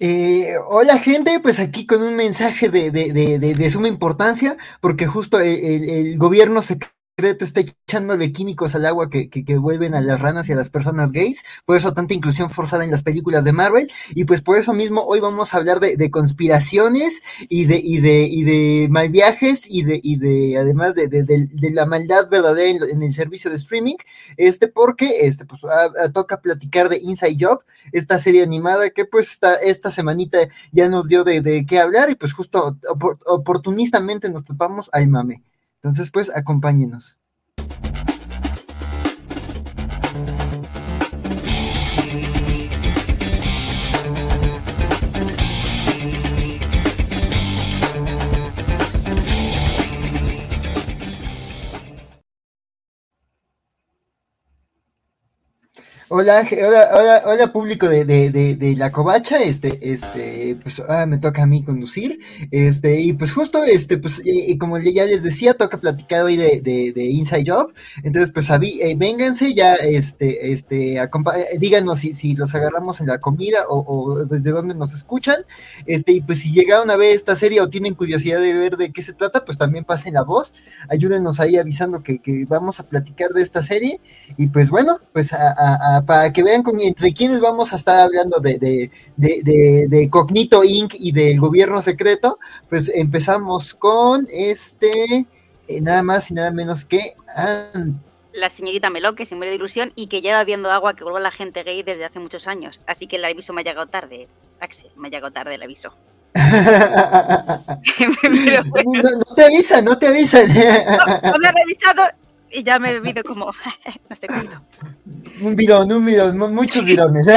Eh, hola gente, pues aquí con un mensaje de, de, de, de suma importancia, porque justo el, el, el gobierno se está echándole químicos al agua que, que, vuelven a las ranas y a las personas gays, por eso tanta inclusión forzada en las películas de Marvel, y pues por eso mismo hoy vamos a hablar de, conspiraciones y de, y de, y de mal viajes y de, y de además de, de, de la maldad verdadera en, el servicio de streaming, este porque este pues a, a, toca platicar de Inside Job, esta serie animada que pues esta, esta semanita ya nos dio de, de qué hablar y pues justo opor, oportunistamente nos topamos al mame. Entonces, pues, acompáñenos. Hola, hola, hola, hola público de, de, de, de, la covacha, este, este, pues ah, me toca a mí conducir, este, y pues justo, este, pues, y, como ya les decía, toca platicar hoy de, de, de Inside Job, entonces, pues, aví, eh, vénganse ya, este, este, díganos si, si los agarramos en la comida o, o, desde dónde nos escuchan, este, y pues si llegaron a ver esta serie o tienen curiosidad de ver de qué se trata, pues también pasen la voz, ayúdenos ahí avisando que, que vamos a platicar de esta serie, y pues bueno, pues a, a, a para que vean con, entre quiénes vamos a estar hablando de, de, de, de, Cognito Inc. y del gobierno secreto, pues empezamos con este, eh, nada más y nada menos que... la señorita Melón, que se muere de ilusión y que lleva viendo agua que vuelve la gente gay desde hace muchos años. Así que el aviso me ha llegado tarde. Axel, me ha llegado tarde el aviso. Pero, bueno. no, no, te avisan, no te avisan. no, no me ha revisado y ya me he bebido como, no estoy comido. Un bidón, un bidón, muchos bidones.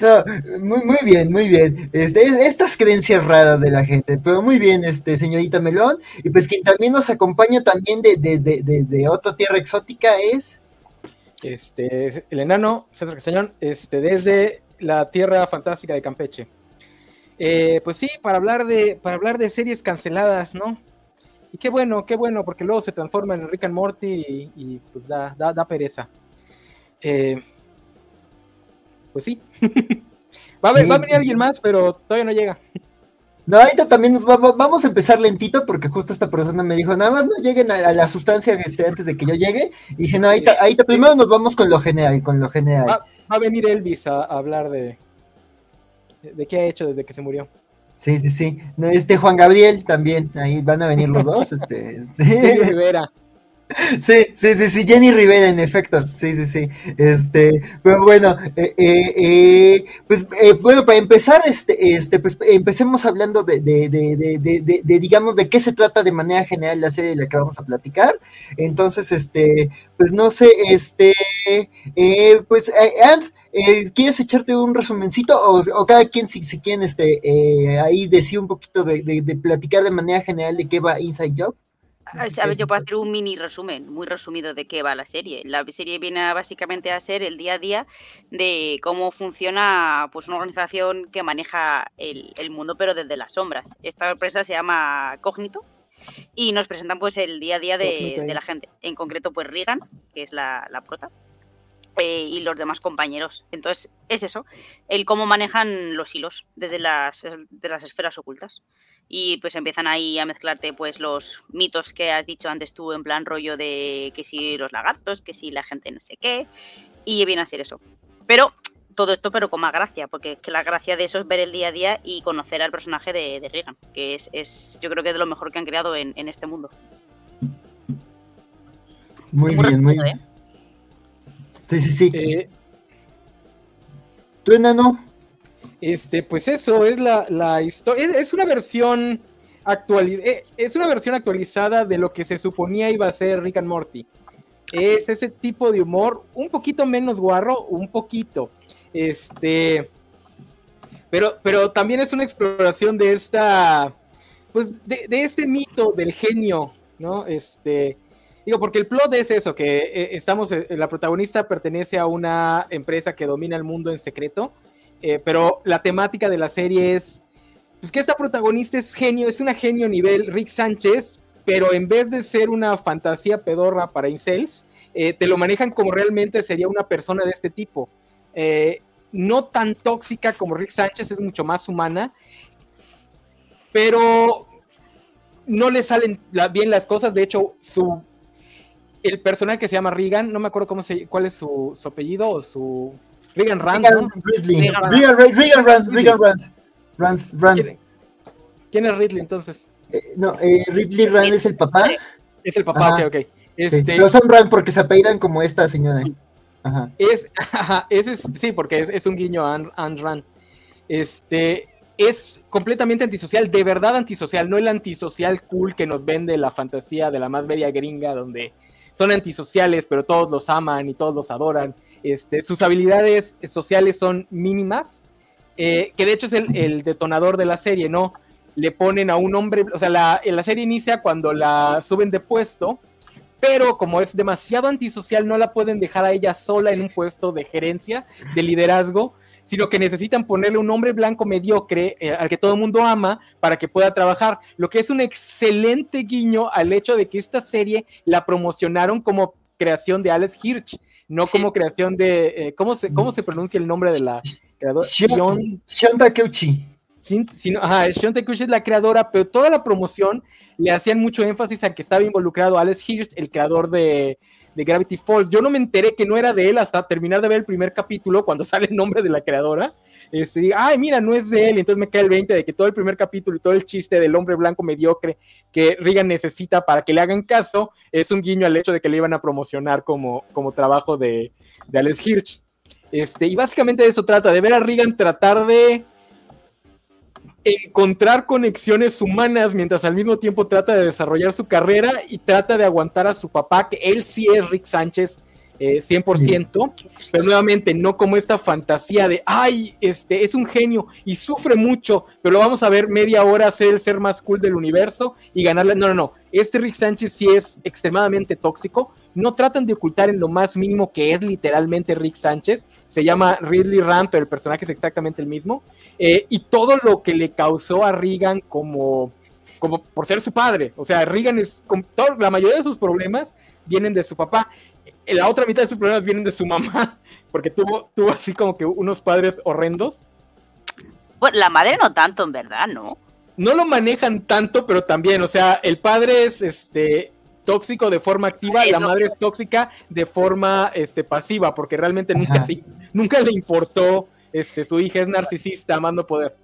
No, muy, muy bien, muy bien. Este, estas creencias raras de la gente, pero muy bien, este, señorita Melón. Y pues quien también nos acompaña también de, desde, desde otra tierra exótica es. Este, el enano César Castañón, este, desde la tierra fantástica de Campeche. Eh, pues sí, para hablar de, para hablar de series canceladas, ¿no? Y qué bueno, qué bueno, porque luego se transforma en Rick and Morty y, y pues da, da, da pereza. Eh, pues sí. va, a, sí. va, a, venir alguien más, pero todavía no llega. No, ahorita también nos va, vamos a empezar lentito porque justo esta persona me dijo, nada más no lleguen a, a la sustancia este, antes de que yo llegue. Y dije, no, ahorita, ahorita primero nos vamos con lo general, con lo general. Va, va a venir Elvis a, a hablar de, de qué ha hecho desde que se murió. Sí, sí, sí. No, este Juan Gabriel también, ahí van a venir los dos. Este, este... Jenny Rivera. Sí, sí, sí, sí, Jenny Rivera, en efecto. Sí, sí, sí. Este, pero bueno, eh, eh, eh, pues eh, bueno, para empezar, este, este, pues empecemos hablando de, de, de, de, de, digamos, de qué se trata de manera general la serie de la que vamos a platicar. Entonces, este, pues no sé, este, eh, pues, Ant, eh, ¿Quieres echarte un resumencito o, o cada quien si, si quieren este, eh, ahí decir un poquito de, de, de, platicar de manera general de qué va Inside Job? A ver, yo puedo hacer un mini resumen, muy resumido de qué va la serie. La serie viene a, básicamente a ser el día a día de cómo funciona pues una organización que maneja el, el mundo pero desde las sombras. Esta empresa se llama Cognito, y nos presentan pues el día a día de, de, la gente. En concreto, pues Regan, que es la, la prota, eh, y los demás compañeros. Entonces, es eso, el cómo manejan los hilos desde las, de las esferas ocultas. Y pues empiezan ahí a mezclarte pues los mitos que has dicho antes tú en plan rollo de que si los lagartos, que si la gente no sé qué, y viene a ser eso. Pero todo esto pero con más gracia, porque es que la gracia de eso es ver el día a día y conocer al personaje de, de Regan, que es, es, yo creo que es de lo mejor que han creado en, en este mundo. Muy, bien, muy bien. ¿eh? Sí, sí, sí. Eh, ¿Tú, enano? Este, pues eso, es la, la historia. Es, es, una versión actualiz eh, es una versión actualizada de lo que se suponía iba a ser Rick and Morty. Es ese tipo de humor, un poquito menos guarro, un poquito. Este. Pero, pero también es una exploración de esta. Pues de, de este mito del genio, ¿no? Este Digo, porque el plot es eso, que eh, estamos, eh, la protagonista pertenece a una empresa que domina el mundo en secreto, eh, pero la temática de la serie es, pues que esta protagonista es genio, es una genio nivel Rick Sánchez, pero en vez de ser una fantasía pedorra para incels, eh, te lo manejan como realmente sería una persona de este tipo. No tan tóxica como Rick Sánchez, es mucho más humana, pero no le salen bien las cosas. De hecho, su el personaje que se llama Regan, no me acuerdo cómo se, cuál es su, apellido o su Regan Rand. Regan, Rand, Regan Rand, ¿Quién, es Ridley entonces? Eh, no, eh, Ridley Rand es el papá. Es el papá, ok, ok. Este, Pero son Rand porque se apellidan como esta señora. Ajá. Es, ajá, es, sí, porque es, un guiño a Anne Rand. Este, es completamente antisocial, de verdad antisocial, no el antisocial cool que nos vende la fantasía de la más bella gringa, donde son antisociales, pero todos los aman y todos los adoran. Este, sus habilidades sociales son mínimas, eh, que de hecho es el, detonador de la serie, ¿no? Le ponen a un hombre, o sea, la, la serie inicia cuando la suben de puesto, pero como es demasiado antisocial, no la pueden dejar a ella sola en un puesto de gerencia, de liderazgo, sino que necesitan ponerle un hombre blanco mediocre eh, al que todo el mundo ama para que pueda trabajar, lo que es un excelente guiño al hecho de que esta serie la promocionaron como creación de Alex Hirsch, no como creación de, eh, ¿cómo, se, ¿cómo se pronuncia el nombre de la creadora? Shion Takeuchi. Ajá, Shion es la creadora, pero toda la promoción le hacían mucho énfasis a que estaba involucrado Alex Hirsch, el creador de Gravity Falls. Yo no me enteré que no era de él hasta terminar de ver el primer capítulo, cuando sale el nombre de la creadora. Este, ay, mira, no es de él. Entonces me cae el 20 de que todo el primer capítulo y todo el chiste del hombre blanco mediocre que Regan necesita para que le hagan caso es un guiño al hecho de que le iban a promocionar como, como trabajo de, de Alex Hirsch. Este, y básicamente de eso trata, de ver a Regan tratar de encontrar conexiones humanas mientras al mismo tiempo trata de desarrollar su carrera y trata de aguantar a su papá, que él sí es Rick Sánchez. 100%, eh, pero nuevamente no como esta fantasía de, ay, este es un genio y sufre mucho, pero lo vamos a ver media hora ser el ser más cool del universo y ganarle. No, no, no. Este Rick Sánchez sí es extremadamente tóxico, no tratan de ocultar en lo más mínimo que es literalmente Rick Sánchez. Se llama Ridley Rand, pero el personaje es exactamente el mismo. Eh, y todo lo que le causó a Regan como, como por ser su padre. O sea, Regan es, la mayoría de sus problemas vienen de su papá. La otra mitad de sus problemas vienen de su mamá, porque tuvo, tuvo así como que unos padres horrendos. Bueno, la madre no tanto, en verdad, ¿no? No lo manejan tanto, pero también, o sea, el padre es este tóxico de forma activa, la madre es tóxica de forma este, pasiva, porque realmente nunca, nunca le importó, este, su hija es narcisista, amando poder.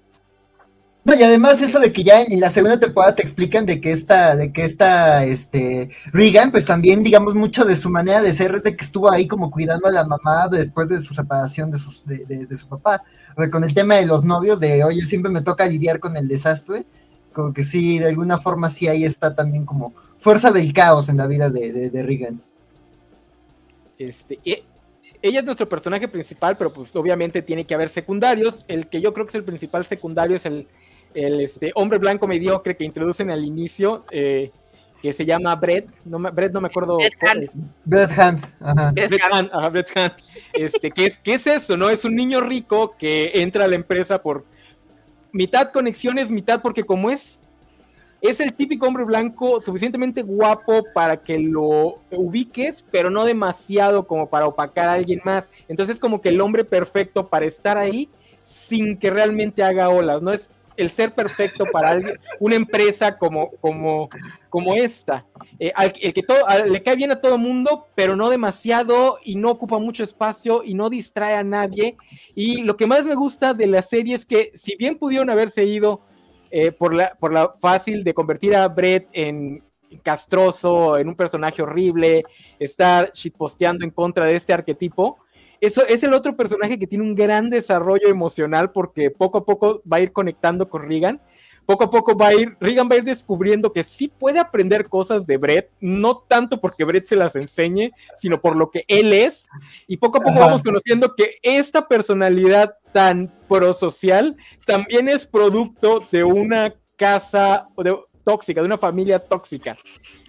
No, y además eso de que ya en la segunda temporada te explican de que esta, de que esta, este, Regan, pues también, digamos, mucho de su manera de ser es de que estuvo ahí como cuidando a la mamá después de su separación de, sus, de, de, su papá. O sea, con el tema de los novios, de, oye, siempre me toca lidiar con el desastre, como que sí, de alguna forma sí ahí está también como fuerza del caos en la vida de, de, Regan. Este, ella es nuestro personaje principal, pero pues obviamente tiene que haber secundarios. El que yo creo que es el principal secundario es el, el este, hombre blanco mediocre que introducen al inicio, eh, que se llama Brett. No me, Brett no me acuerdo. Brett Hunt. Ajá. Brett Hunt, ajá, Brett Hunt. Este, ¿qué, es, ¿Qué es eso? no Es un niño rico que entra a la empresa por mitad conexiones, mitad porque como es es el típico hombre blanco suficientemente guapo para que lo ubiques, pero no demasiado como para opacar a alguien más. Entonces es como que el hombre perfecto para estar ahí sin que realmente haga olas, no es el ser perfecto para alguien, una empresa como, como, como esta, eh, el que todo, le cae bien a todo mundo, pero no demasiado y no ocupa mucho espacio y no distrae a nadie. Y lo que más me gusta de la serie es que si bien pudieron haberse ido eh, por, la, por la fácil de convertir a Brett en castroso, en un personaje horrible, estar shitposteando en contra de este arquetipo. Eso es el otro personaje que tiene un gran desarrollo emocional porque poco a poco va a ir conectando con Regan. Poco a poco va a ir, Regan va a ir descubriendo que sí puede aprender cosas de Brett, no tanto porque Brett se las enseñe, sino por lo que él es, y poco a poco vamos conociendo que esta personalidad tan prosocial también es producto de una casa tóxica, de una familia tóxica.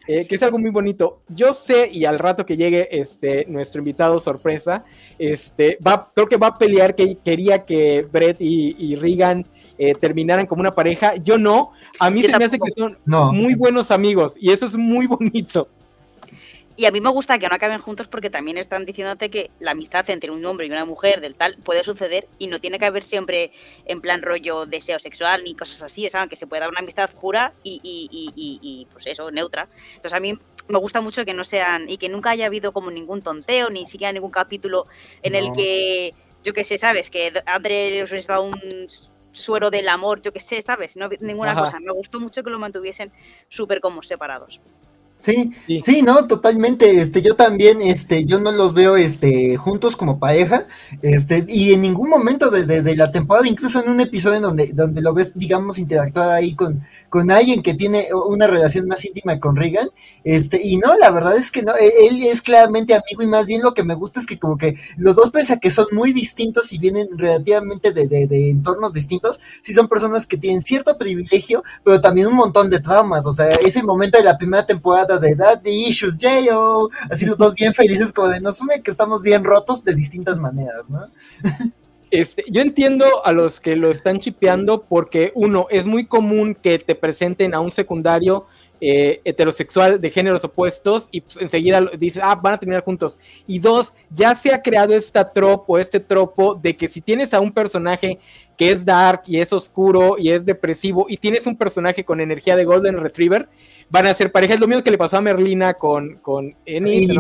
Eh, que es algo muy bonito. Yo sé, y al rato que llegue este, nuestro invitado sorpresa, este, va, creo que va a pelear que quería que Brett y, y Regan eh, terminaran como una pareja. Yo no. A mí se me hace que son muy buenos amigos y eso es muy bonito. Y a mí me gusta que no acaben juntos porque también están diciéndote que la amistad entre un hombre y una mujer del tal puede suceder y no tiene que haber siempre en plan rollo deseo sexual ni cosas así, ¿sabes? Que se puede dar una amistad pura y, y, y, y, pues eso, neutra. Entonces a mí me gusta mucho que no sean y que nunca haya habido como ningún tonteo, ni siquiera ningún capítulo en el que, yo qué sé, ¿sabes? Que André les hubiese dado un suero del amor, yo qué sé, ¿sabes? No ninguna cosa. Me gustó mucho que lo mantuviesen súper como separados. Sí, sí, no, totalmente. Este, yo también, este, yo no los veo, este, juntos como pareja, este, y en ningún momento de, la temporada, incluso en un episodio en donde, donde lo ves, digamos, interactuar ahí con, con alguien que tiene una relación más íntima con Regan, este, y no, la verdad es que no, e, él es claramente amigo y más bien lo que me gusta es que como que los dos, pese a que son muy distintos y vienen relativamente de, de entornos distintos, sí son personas que tienen cierto privilegio, pero también un montón de traumas, o sea, ese momento de la primera temporada de Daddy Issues, J.O. Así los dos bien felices, como de nos sume que estamos bien rotos de distintas maneras, ¿no? Este, yo entiendo a los que lo están chipeando porque, uno, es muy común que te presenten a un secundario eh, heterosexual de géneros opuestos y pues, enseguida dices, ah, van a terminar juntos. Y dos, ya se ha creado esta tropo, este tropo de que si tienes a un personaje que es dark y es oscuro y es depresivo y tienes un personaje con energía de Golden Retriever, van a ser pareja. Es lo mismo que le pasó a Merlina con, con Enid,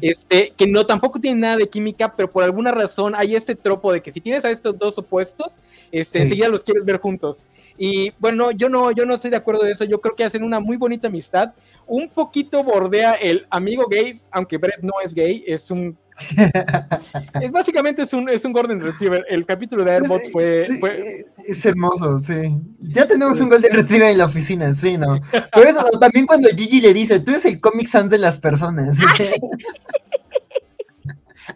este, que no tampoco tiene nada de química, pero por alguna razón hay este tropo de que si tienes a estos dos opuestos, este, enseguida los quieres ver juntos. Y bueno, yo no, yo no estoy de acuerdo de eso. Yo creo que hacen una muy bonita amistad. Un poquito bordea el amigo gay, aunque Brett no es gay, es un es, básicamente es un, es un Golden Retriever. El capítulo de Airbot fue, Es hermoso, sí. Ya tenemos un Golden Retriever en la oficina, sí, ¿no? Por eso también cuando Gigi le dice, tú eres el Comic Sans de las personas.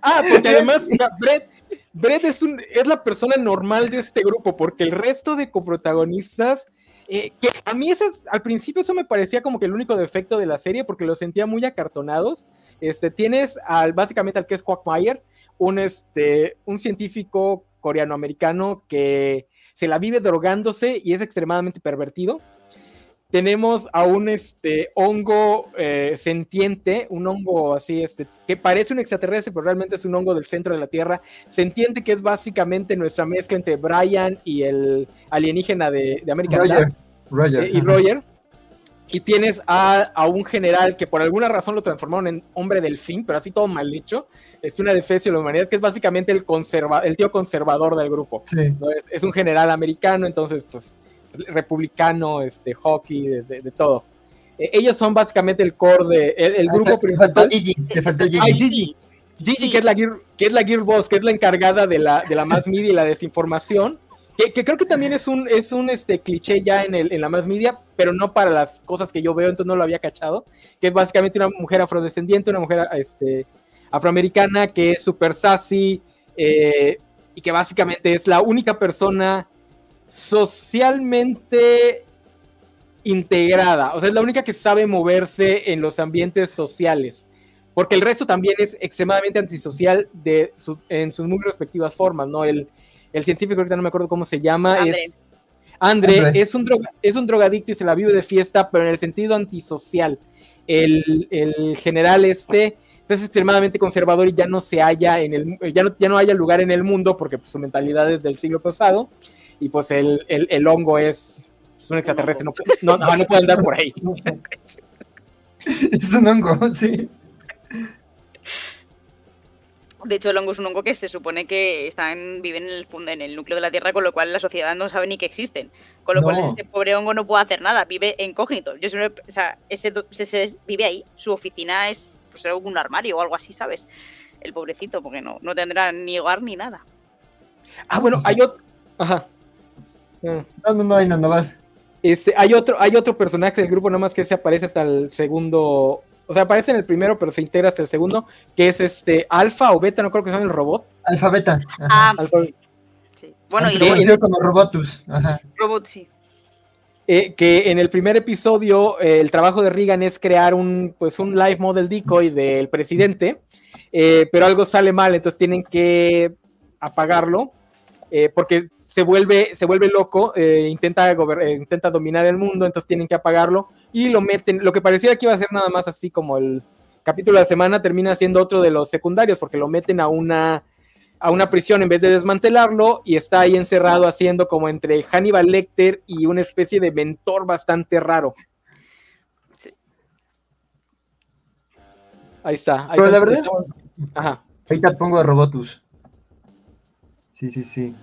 ah, porque además Brett, Brett es, un, es la persona normal de este grupo, porque el resto de coprotagonistas... Eh, que a mí eso, al principio eso me parecía como que el único defecto de la serie porque los sentía muy acartonados este, tienes al, básicamente al que es Quagmire, un, este, un científico coreano-americano que se la vive drogándose y es extremadamente pervertido. Tenemos a un este, hongo eh, sentiente, un hongo así, este, que parece un extraterrestre, pero realmente es un hongo del centro de la Tierra. Sentiente que es básicamente nuestra mezcla entre Brian y el alienígena de, de América Roger, eh, y Roger y tienes a, un general que por alguna razón lo transformaron en hombre delfín, pero así todo mal hecho. Es una defensa de la humanidad que es básicamente el, conserva, el tío conservador del grupo. Es, un general americano, entonces, pues, republicano, este, hockey, de, todo. E, ellos son básicamente el core de el, grupo principal. Gigi, te faltó Gigi. Gigi. Gigi, que es la gear, que es la gear boss, que es la encargada de la, de la mass media y la desinformación que, creo que también es un, es un este, cliché ya en, el, en la más media, pero no para las cosas que yo veo, entonces no lo había cachado. Que es básicamente una mujer afrodescendiente, una mujer este, afroamericana que es súper sassy eh, y que básicamente es la única persona socialmente integrada, o sea, es la única que sabe moverse en los ambientes sociales, porque el resto también es extremadamente antisocial de en sus muy respectivas formas, ¿no? El, el científico, ahorita no me acuerdo cómo se llama, es... André, Es, un es un drogadicto y se la vive de fiesta, pero en el sentido antisocial. El, general este es extremadamente conservador y ya no se halla en el ya no, ya no haya lugar en el mundo porque pues, su mentalidad es del siglo pasado y pues el, el, hongo es, un extraterrestre, no, no, no puede andar por ahí. es un hongo, sí. De hecho, el hongo es un hongo que se supone que están, viven en el, en el núcleo de la Tierra, con lo cual la sociedad no sabe ni que existen. Con lo cual ese pobre hongo no puede hacer nada, vive incógnito. Yo siempre, o sea, ese, vive ahí, su oficina es pues, un armario o algo así, ¿sabes? El pobrecito, porque no, no tendrá ni hogar ni nada. Ah, bueno, hay otro... Ajá. No, no, no hay nada más. Este, hay otro, hay otro personaje del grupo, nada más que se aparece hasta el segundo o sea, aparece en el primero, pero se integra hasta el segundo, que es este alfa o beta, no creo que sea el robot. Alfa beta. Ah, sí. Bueno, y conocido como Robotus. Ajá. Robot, sí. Eh, que en el primer episodio eh, el trabajo de Regan es crear un pues un live model decoy del presidente, eh, pero algo sale mal, entonces tienen que apagarlo porque se vuelve, se vuelve loco, intenta, intenta dominar el mundo, entonces tienen que apagarlo y lo meten, lo que parecía que iba a ser nada más así como el, capítulo de la semana termina siendo otro de los secundarios porque lo meten a una a una prisión en vez de desmantelarlo y está ahí encerrado haciendo como entre Hannibal Lecter y una especie de mentor bastante raro. Ahí está. Pero la verdad es... Ajá. Ahí te pongo a Robotus. Sí, sí, sí.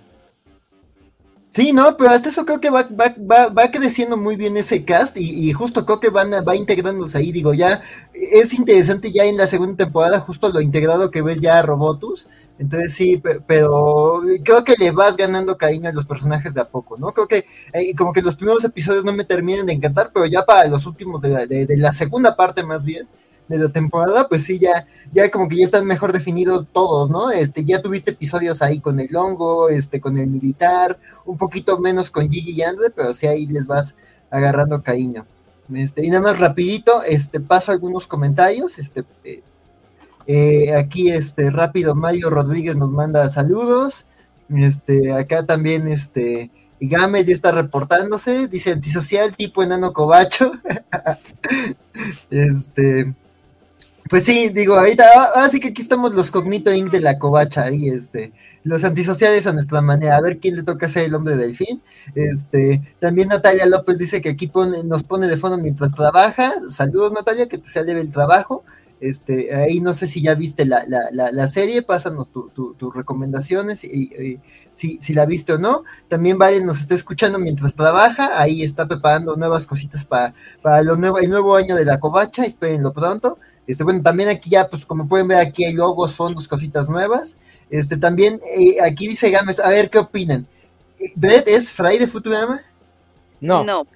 Sí, no, pero hasta eso creo que va, va, va, creciendo muy bien ese cast y, justo creo que van va integrándose ahí, digo, ya es interesante ya en la segunda temporada justo lo integrado que ves ya a Robotus, entonces sí, pero creo que le vas ganando cariño a los personajes de a poco, ¿no? Creo que eh, como que los primeros episodios no me terminan de encantar, pero ya para los últimos de la, de la segunda parte más bien, de la temporada, pues sí, ya, ya como que ya están mejor definidos todos, ¿no? Este, ya tuviste episodios ahí con el hongo, este, con el militar, un poquito menos con Gigi y Andre, pero sí ahí les vas agarrando cariño. Este, y nada más rapidito, este, paso algunos comentarios, este, eh, eh, aquí, este, rápido, Mario Rodríguez nos manda saludos, este, acá también, este, Gámez ya está reportándose, dice antisocial tipo enano cobacho. este, pues sí, digo, ahorita, así que aquí estamos los Cognito Inc. de la covacha y este, los antisociales a nuestra manera, a ver quién le toca ser el hombre del fin. Este, también Natalia López dice que aquí pone, nos pone de fondo mientras trabaja. Saludos Natalia, que te sale el trabajo. Este, ahí no sé si ya viste la, la, la, serie, pásanos tus recomendaciones y, si, si, la viste o no. También Vale nos está escuchando mientras trabaja, ahí está preparando nuevas cositas para, para lo nuevo, el nuevo año de la covacha, espérenlo pronto. Este, bueno, también aquí ya, pues como pueden ver, aquí hay logos, fondos, cositas nuevas. Este, también eh, aquí dice Gámez, a ver qué opinan. ¿Brett es Fry de Futurama? No. No.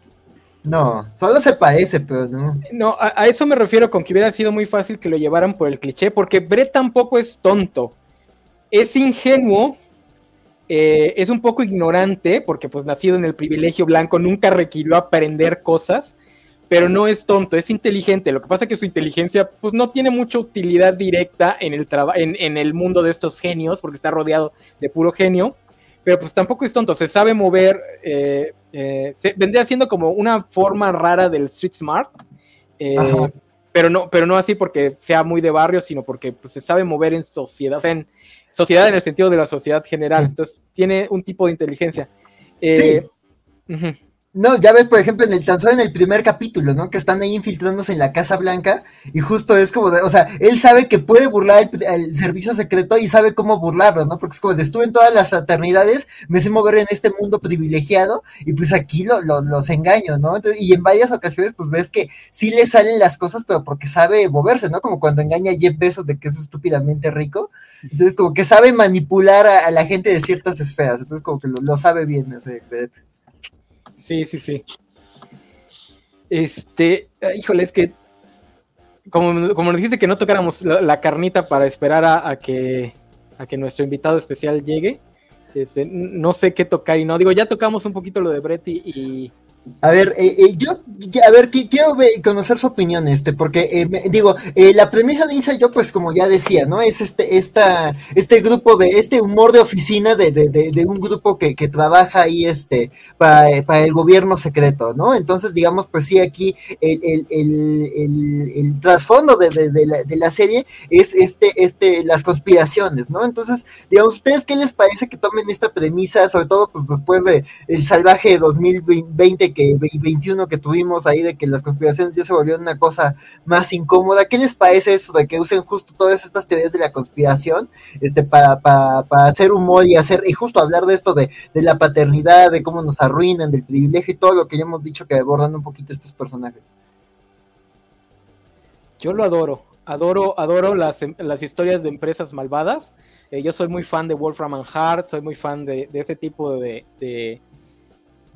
No, solo se parece, pero no. No, a, eso me refiero con que hubiera sido muy fácil que lo llevaran por el cliché, porque Brett tampoco es tonto. Es ingenuo, eh, es un poco ignorante, porque pues nacido en el privilegio blanco nunca requirió aprender cosas pero no es tonto, es inteligente. Lo que pasa es que su inteligencia pues no tiene mucha utilidad directa en el, en, en el mundo de estos genios, porque está rodeado de puro genio, pero pues tampoco es tonto, se sabe mover, eh, eh, vendría siendo como una forma rara del street smart, eh, pero, no, pero no así porque sea muy de barrio, sino porque pues, se sabe mover en sociedad, o sea, en sociedad en el sentido de la sociedad general, entonces tiene un tipo de inteligencia. sí. No, ya ves, por ejemplo, en el tan solo en el primer capítulo, ¿no? Que están ahí infiltrándose en la Casa Blanca y justo es como de, o sea, él sabe que puede burlar el, servicio secreto y sabe cómo burlarlo, ¿no? Porque es como de, estuve en todas las fraternidades, me sé mover en este mundo privilegiado y pues aquí lo, los engaño, ¿no? y en varias ocasiones pues ves que sí le salen las cosas, pero porque sabe moverse, ¿no? Como cuando engaña a Jeff Bezos de que es estúpidamente rico. Entonces como que sabe manipular a, la gente de ciertas esferas, entonces como que lo, sabe bien ese Sí, sí, sí. Este, ah, híjole, es que como, como nos dijiste que no tocáramos la, carnita para esperar a, que, a que nuestro invitado especial llegue, este, no sé qué tocar y no. Digo, ya tocamos un poquito lo de Brett y, a ver, eh, eh, yo, a ver, quiero conocer su opinión, este, porque eh, digo, la premisa de Inside yo, pues como ya decía, ¿no? Es este, esta, este grupo de, este humor de oficina de, de, de, un grupo que, que, trabaja ahí, este, para, para, el gobierno secreto, ¿no? Entonces, digamos, pues sí, aquí el, el, el, el trasfondo de, la, de la serie es este, este, las conspiraciones, ¿no? Entonces, digamos, ¿ustedes qué les parece que tomen esta premisa, sobre todo, pues después de el salvaje 2020 que 21 que tuvimos ahí de que las conspiraciones ya se volvieron una cosa más incómoda. ¿Qué les parece eso de que usen justo todas estas teorías de la conspiración este, para, para, para hacer humor y hacer, y justo hablar de esto de, de, la paternidad, de cómo nos arruinan, del privilegio y todo lo que ya hemos dicho que abordan un poquito estos personajes? Yo lo adoro, adoro, adoro las, las historias de empresas malvadas. Eh, yo soy muy fan de Wolfram and Hart, soy muy fan de, de ese tipo de,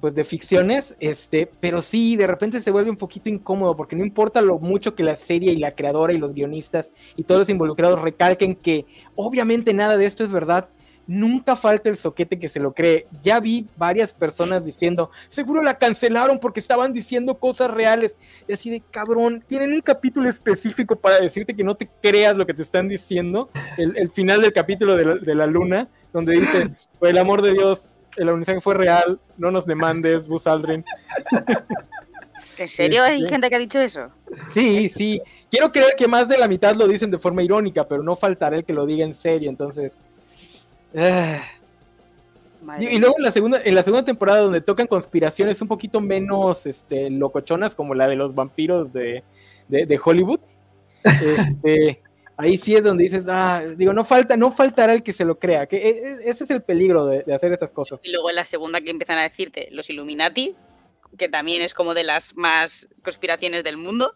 pues de ficciones, este, pero sí, de repente se vuelve un poquito incómodo porque no importa lo mucho que la serie y la creadora y los guionistas y todos los involucrados recalquen que obviamente nada de esto es verdad, nunca falta el soquete que se lo cree. Ya vi varias personas diciendo, seguro la cancelaron porque estaban diciendo cosas reales. Y así de cabrón, tienen un capítulo específico para decirte que no te creas lo que te están diciendo. El, final del capítulo de la, de la luna, donde dice, por el amor de Dios, el alunizaje fue real, no nos demandes, Buzz Aldrin. ¿En serio hay Este, gente que ha dicho eso? Sí, sí. Quiero creer que más de la mitad lo dicen de forma irónica, pero no faltará el que lo diga en serio, entonces. ah. Y, luego en la segunda, en la segunda temporada donde tocan conspiraciones un poquito menos este, locochonas, como la de los vampiros de, de- de Hollywood. este, ahí sí es donde dices, ah, digo, no falta, no faltará el que se lo crea, que e- e- ese es el peligro de, de hacer estas cosas. Y luego en la segunda que empiezan a decirte los Illuminati, que también es como de las más conspiraciones del mundo,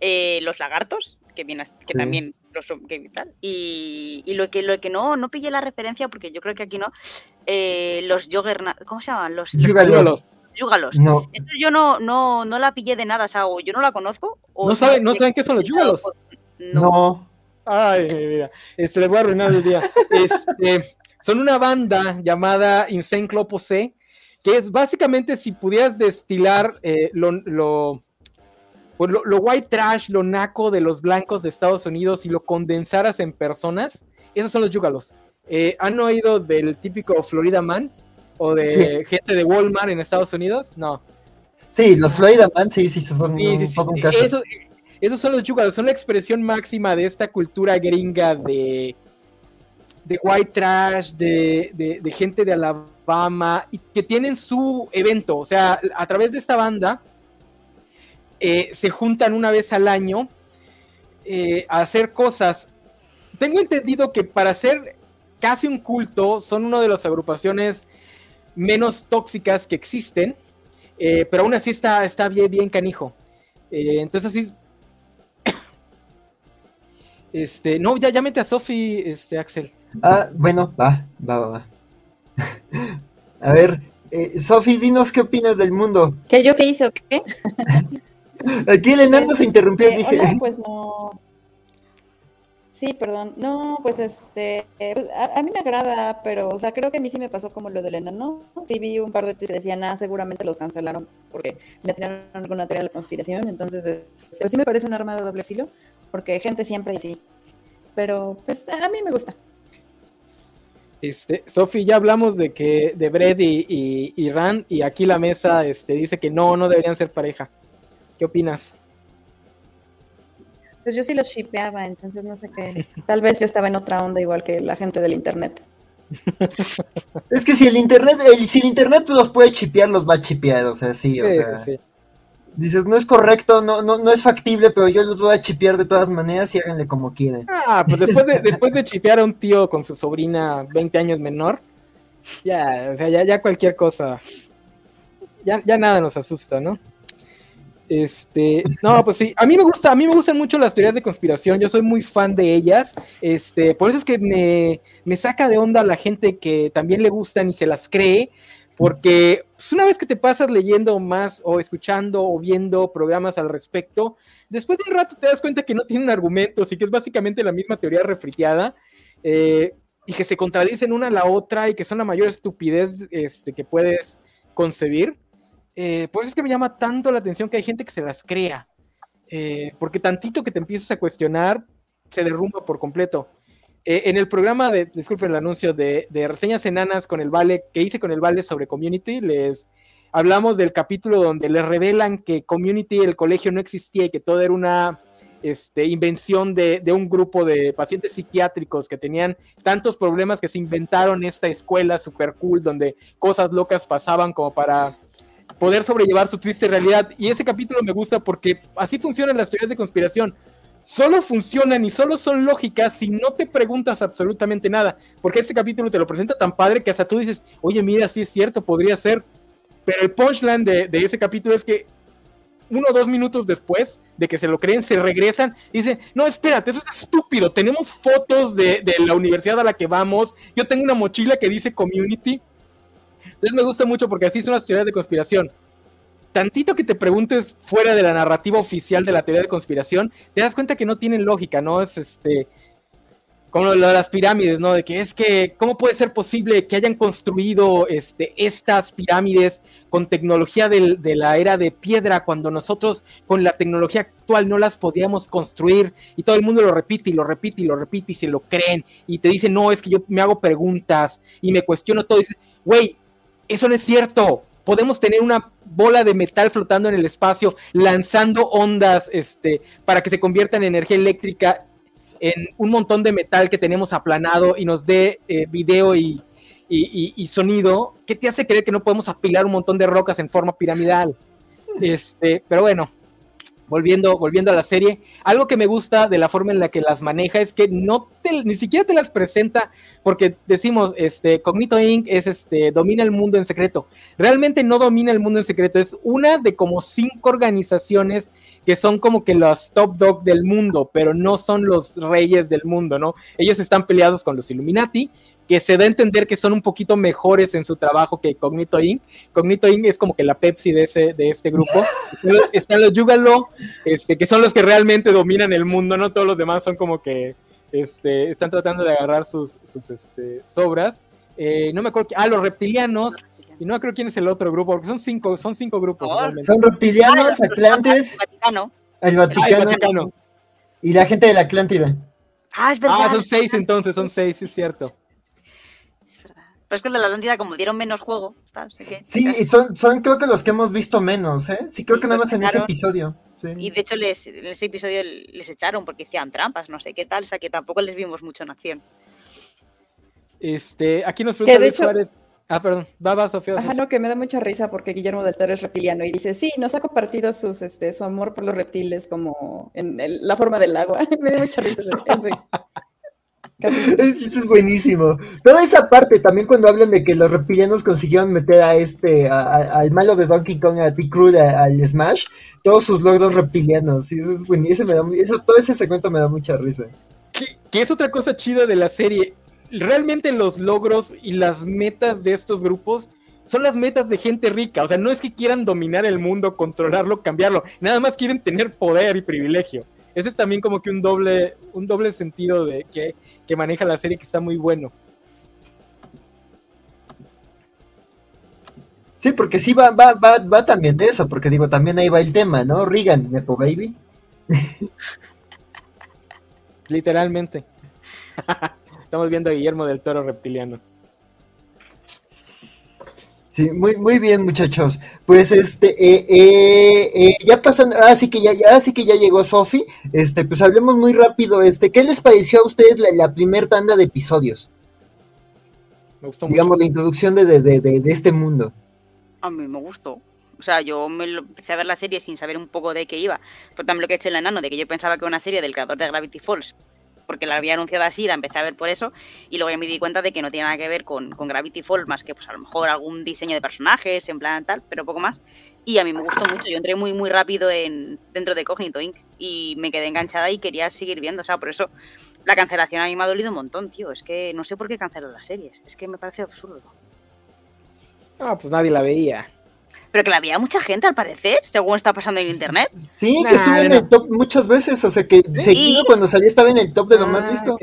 eh, los lagartos, que, viene a- que Sí. también lo son, que tal, y, y lo que lo que no, no pillé la referencia, porque yo creo que aquí no, eh, los Juggernaut, ¿cómo se llaman? Los, los Yugalos. Yúgalos. No, Esto yo no, no, no la pillé de nada, o sea, o yo no la conozco. O ¿No saben, ¿No saben qué son los yúgalos? No. no. Ay, mira, se les voy a arruinar el día. Este, son una banda llamada Insane Club C, que es básicamente si pudieras destilar eh, lo, lo, pues lo- lo white trash, lo naco de los blancos de Estados Unidos y lo condensaras en personas, esos son los yúgalos. Eh, ¿Han oído del típico Florida Man? ¿O de gente de Walmart en Estados Unidos? No. Sí, los Florida Man, sí, sí, son Sí, todo un caso. Eso- esos son los yugalos, son la expresión máxima de esta cultura gringa de, de white trash, de, de- gente de Alabama, y que tienen su evento. O sea, a través de esta banda eh, se juntan una vez al año eh, a hacer cosas. Tengo entendido que para hacer casi un culto son una de las agrupaciones menos tóxicas que existen. Eh, pero aún así está, está bien, canijo. Entonces así. Este, no, ya, ya mete a Sofi, este, Axel. Ah, bueno, va, va, va, va. A ver, eh, Sofi, dinos qué opinas del mundo. ¿Qué yo qué hice o qué? Aquí el enano se interrumpió, Eh, dije. hola, pues no. Sí, perdón. No, pues este, pues, a, a mí me agrada, pero, o sea, creo que a mí sí me pasó como lo del enano. Sí vi un par de tweets que decían, ah, seguramente los cancelaron porque le tiraron alguna teoría de la conspiración. Entonces, este, pues sí me parece un arma de doble filo, porque gente siempre sí. Pero, pues, a mí me gusta. Este, Sofi, ya hablamos de que de Brett y, y, y Rand, y aquí la mesa este, dice que no, no deberían ser pareja. ¿Qué opinas? Pues yo sí los shipeaba, entonces no sé qué. Tal vez yo estaba en otra onda igual que la gente del internet. Es que si el internet, el, si el internet los puede chipear, los va a chipear, o sea, sí, o sea. sí. Dices, no es correcto, no, no, no es factible, pero yo los voy a chipear de todas maneras y háganle como quieran. Ah, pues después de, después de chipear a un tío con su sobrina 20 años menor, ya, o sea, ya, ya cualquier cosa, ya, ya nada nos asusta, ¿no? Este, no, pues sí, a mí me gusta, a mí me gustan mucho las teorías de conspiración, yo soy muy fan de ellas, este, por eso es que me, me saca de onda la gente que también le gustan y se las cree, porque pues, una vez que te pasas leyendo más o escuchando o viendo programas al respecto, después de un rato te das cuenta que no tienen argumentos y que es básicamente la misma teoría refriteada eh, y que se contradicen una a la otra y que son la mayor estupidez este, que puedes concebir. Eh, por eso es que me llama tanto la atención que hay gente que se las crea, eh, porque tantito que te empiezas a cuestionar, se derrumba por completo. Eh, en el programa de, disculpen el anuncio, de, reseñas enanas con el Vale, que hice con el Vale sobre Community, les hablamos del capítulo donde les revelan que Community, el colegio, no existía y que todo era una este, invención de, de un grupo de pacientes psiquiátricos que tenían tantos problemas que se inventaron esta escuela super cool donde cosas locas pasaban como para poder sobrellevar su triste realidad. Y ese capítulo me gusta porque así funcionan las teorías de conspiración. Solo funcionan y solo son lógicas si no te preguntas absolutamente nada. Porque ese capítulo te lo presenta tan padre que hasta tú dices, oye, mira, sí es cierto, podría ser. Pero el punchline de, de ese capítulo es que uno o dos minutos después de que se lo creen, se regresan y dicen, no, espérate, eso es estúpido, tenemos fotos de, de, la universidad a la que vamos, yo tengo una mochila que dice community. Entonces me gusta mucho porque así son las teorías de conspiración. Tantito que te preguntes fuera de la narrativa oficial de la teoría de conspiración, te das cuenta que no tienen lógica, ¿no? Es este, como lo de las pirámides, ¿no? De que es que, ¿cómo puede ser posible que hayan construido este, estas pirámides con tecnología del, de la era de piedra cuando nosotros con la tecnología actual no las podíamos construir? Y todo el mundo lo repite y lo repite y lo repite y se lo creen y te dicen, no, es que yo me hago preguntas y me cuestiono todo. Y dices, güey, eso no es cierto. Podemos tener una bola de metal flotando en el espacio, lanzando ondas este, para que se convierta en energía eléctrica en un montón de metal que tenemos aplanado y nos dé eh, video y, y, sonido, ¿qué te hace creer que no podemos apilar un montón de rocas en forma piramidal? Este, pero bueno, volviendo, volviendo a la serie, algo que me gusta de la forma en la que las maneja es que no te, ni siquiera te las presenta porque decimos, este, Cognito Inc. es este, domina el mundo en secreto. Realmente no domina el mundo en secreto, es una de como cinco organizaciones que son como que los top dog del mundo, pero no son los reyes del mundo, ¿no? Ellos están peleados con los Illuminati que se da a entender que son un poquito mejores en su trabajo que Cognito Inc. Cognito Inc. es como que la Pepsi de, ese, de este grupo. Están los Yugalo, este, que son los que realmente dominan el mundo, ¿no? Todos los demás son como que este, están tratando de agarrar sus, sus este, sobras. Eh, no me acuerdo, ah, los reptilianos, y no acuerdo quién es el otro grupo, porque son cinco, son cinco grupos. son reptilianos, atlantes, el Vaticano, y la gente de la Atlántida. Ah, es verdad. Ah, son seis entonces, son seis, es cierto. Pero es que el de la Atlántida, como dieron menos juego, Sí, y son, son creo que los que hemos visto menos, ¿eh? Sí, creo que nada más en ese episodio. Y de hecho les, en ese episodio les echaron porque hacían trampas, no sé qué tal, o sea que tampoco les vimos mucho en acción. Este, aquí nos pregunta Luis Suárez. Ah, perdón, va, va, Sofía. Ajá, no, que me da mucha risa porque Guillermo del Toro es reptiliano y dice, sí, nos ha compartido sus, este, su amor por los reptiles como en la forma del agua. me da mucha risa ese, Eso es buenísimo. Toda esa parte, también cuando hablan de que los reptilianos consiguieron meter a este, al malo de Donkey Kong, a T-Crew, al Smash, todos sus logros reptilianos. Y eso es buenísimo. todo ese segmento me da mucha risa. Que, es otra cosa chida de la serie. Realmente los logros y las metas de estos grupos son las metas de gente rica. O sea, no es que quieran dominar el mundo, controlarlo, cambiarlo. Nada más quieren tener poder y privilegio ese es también como que un doble, un doble sentido de que, maneja la serie que está muy bueno. Sí, porque sí va, va, va, va también de eso, porque digo, también ahí va el tema, ¿no? Regan, Nepo Baby. Literalmente. Estamos viendo a Guillermo del Toro reptiliano. Sí, muy, muy bien, muchachos. Pues este, eh, eh, eh, ya pasan, así ah, que ya, ya, así que ya llegó Sofi. Este, pues hablemos muy rápido. Este, ¿qué les pareció a ustedes la, la primer tanda de episodios? Me gustó Digamos, la introducción de, de, de, de, este mundo. A mí me gustó. O sea, yo me empecé a ver la serie sin saber un poco de qué iba. Pero también lo que he hecho en el enano, de que yo pensaba que era una serie del creador de Gravity Falls porque la había anunciado así, la empecé a ver por eso, y luego ya me di cuenta de que no tiene nada que ver con, Gravity Falls, más que pues a lo mejor algún diseño de personajes, en plan tal, pero poco más. Y a mí me gustó mucho, yo entré muy muy rápido en, dentro de Cognito Inc. y me quedé enganchada y quería seguir viendo, o sea, por eso la cancelación a mí me ha dolido un montón, tío, es que no sé por qué cancelan las series, es que me parece absurdo. Ah, pues nadie la veía pero que la había mucha gente al parecer, según está pasando en internet. Sí, que estuvo en el top muchas veces, o sea que seguido cuando salía estaba en el top de lo más ah, visto.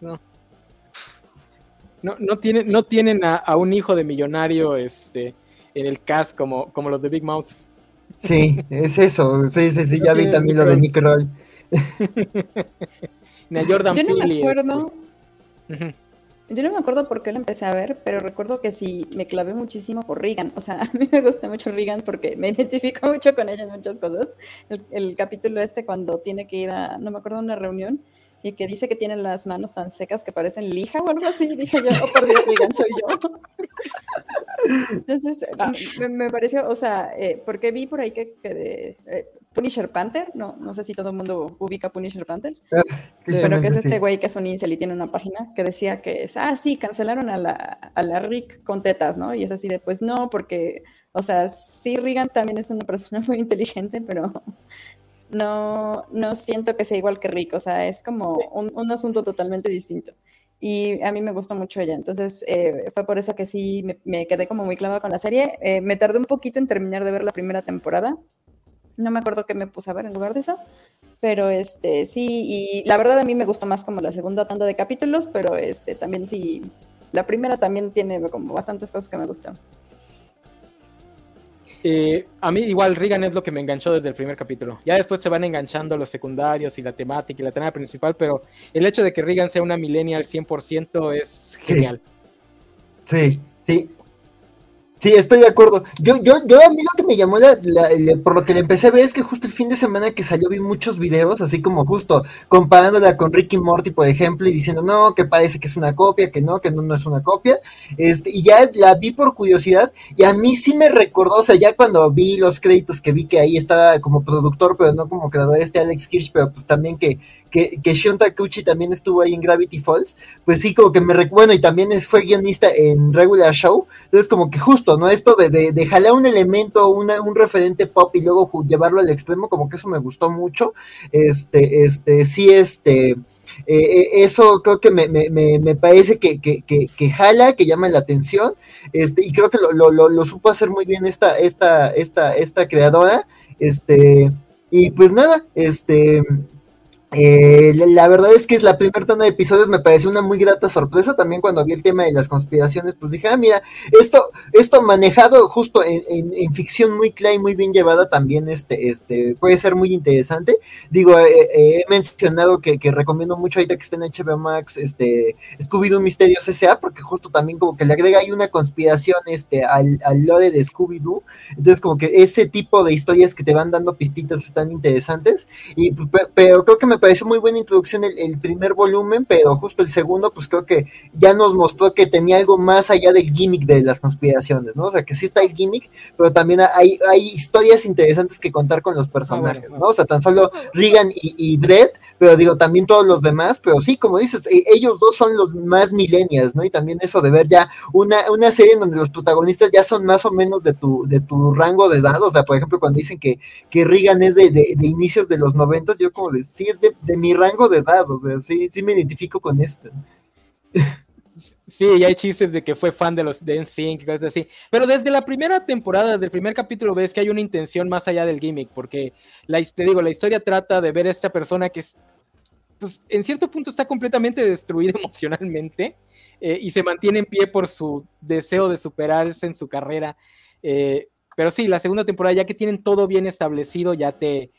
No. No, no, tienen, no tienen a, un hijo de millonario este, en el cast como, como los de Big Mouth. Sí, es eso. Sí, sí, sí, ya vi también lo de Nick Roll. Ni a Jordan Yo no me acuerdo. Este. Yo no me acuerdo por qué lo empecé a ver, pero recuerdo que sí me clavé muchísimo por Regan. O sea, a mí me gusta mucho Regan porque me identifico mucho con ella en muchas cosas. El, capítulo este cuando tiene que ir a, no me acuerdo, una reunión y que dice que tiene las manos tan secas que parecen lija o algo así. Dije yo, oh por Dios, Regan soy yo. Entonces, me, pareció, o sea, eh, porque vi por ahí que, que eh, Punisher Panther, no, no sé si todo el mundo ubica Punisher Panther, ah, pero que es este güey que es un incel y tiene una página que decía que es, ah, sí, cancelaron a la, a la Rick con tetas, ¿no? Y es así de, pues no, porque, o sea, sí, Regan también es una persona muy inteligente, pero no, no siento que sea igual que Rick, o sea, es como un, asunto totalmente distinto. Y a mí me gustó mucho ella, entonces eh, fue por eso que sí me, quedé como muy clavada con la serie. Eh, me tardé un poquito en terminar de ver la primera temporada, no me acuerdo qué me puse a ver en lugar de eso. Pero este, sí, y la verdad a mí me gustó más como la segunda tanda de capítulos, pero este también sí, la primera también tiene como bastantes cosas que me gustan. Eh, a mí igual Regan es lo que me enganchó desde el primer capítulo. Ya después se van enganchando los secundarios y la temática y la trama principal, pero el hecho de que Regan sea una millennial 100% es genial. Sí, sí. Sí, estoy de acuerdo. Yo, yo, yo a mí lo que me llamó la, por lo que le empecé a ver es que justo el fin de semana que salió vi muchos videos, así como justo comparándola con Ricky Morty, por ejemplo, y diciendo no, que parece que es una copia, que no, que no, no es una copia. Este, y ya la vi por curiosidad, y a mí sí me recordó, o sea, ya cuando vi los créditos que vi que ahí estaba como productor, pero no como creador este Alex Kirsch, pero pues también que, que, que Shion Takuchi también estuvo ahí en Gravity Falls, pues sí, como que me recuerdo, y también fue guionista en Regular Show, entonces como que justo, ¿no? Esto de, de, de jalar un elemento, una, un referente pop y luego llevarlo al extremo, como que eso me gustó mucho, este, este, sí, este... Eh, eh, eso creo que me, me, me parece que, que, que, jala, que llama la atención, este, y creo que lo, lo, lo, lo, supo hacer muy bien esta, esta, esta, esta creadora, este, y pues nada, este, eh, la, verdad es que es la primera tanda de episodios me pareció una muy grata sorpresa también cuando vi el tema de las conspiraciones, pues dije, ah, mira, esto, esto manejado justo en, en, ficción muy clara y muy bien llevada también este, este, puede ser muy interesante. Digo, eh, eh, he mencionado que, que, recomiendo mucho ahorita que está en HBO Max, este, Scooby-Doo Misterios S.A., porque justo también como que le agrega ahí una conspiración este, al, al lore de Scooby-Doo, entonces como que ese tipo de historias que te van dando pistitas están interesantes, y pero creo que me pareció muy buena introducción el, primer volumen, pero justo el segundo, pues creo que ya nos mostró que tenía algo más allá del gimmick de las conspiraciones, ¿no? O sea, que sí está el gimmick, pero también hay, hay historias interesantes que contar con los ah, personajes, ¿no? O sea, tan solo Regan y, y Brett, pero digo, también todos los demás, pero sí, como dices, e, ellos dos son los más millennials, ¿no? Y también eso de ver ya una, una serie en donde los protagonistas ya son más o menos de tu, de tu rango de edad, o sea, por ejemplo, cuando dicen que, que Regan es de, de, inicios de los noventas, yo como de, sí, es de, de mi rango de edad, o sea, sí, sí me identifico con esto. Sí, y hay chistes de que fue fan de los de NSYNC y cosas así. Pero desde la primera temporada, desde el primer capítulo, ves que hay una intención más allá del gimmick, porque la, te digo, la historia trata de ver a esta persona que es, pues, en cierto punto está completamente destruida emocionalmente eh, y se mantiene en pie por su deseo de superarse en su carrera. Eh, pero sí, la segunda temporada, ya que tienen todo bien establecido, ya te,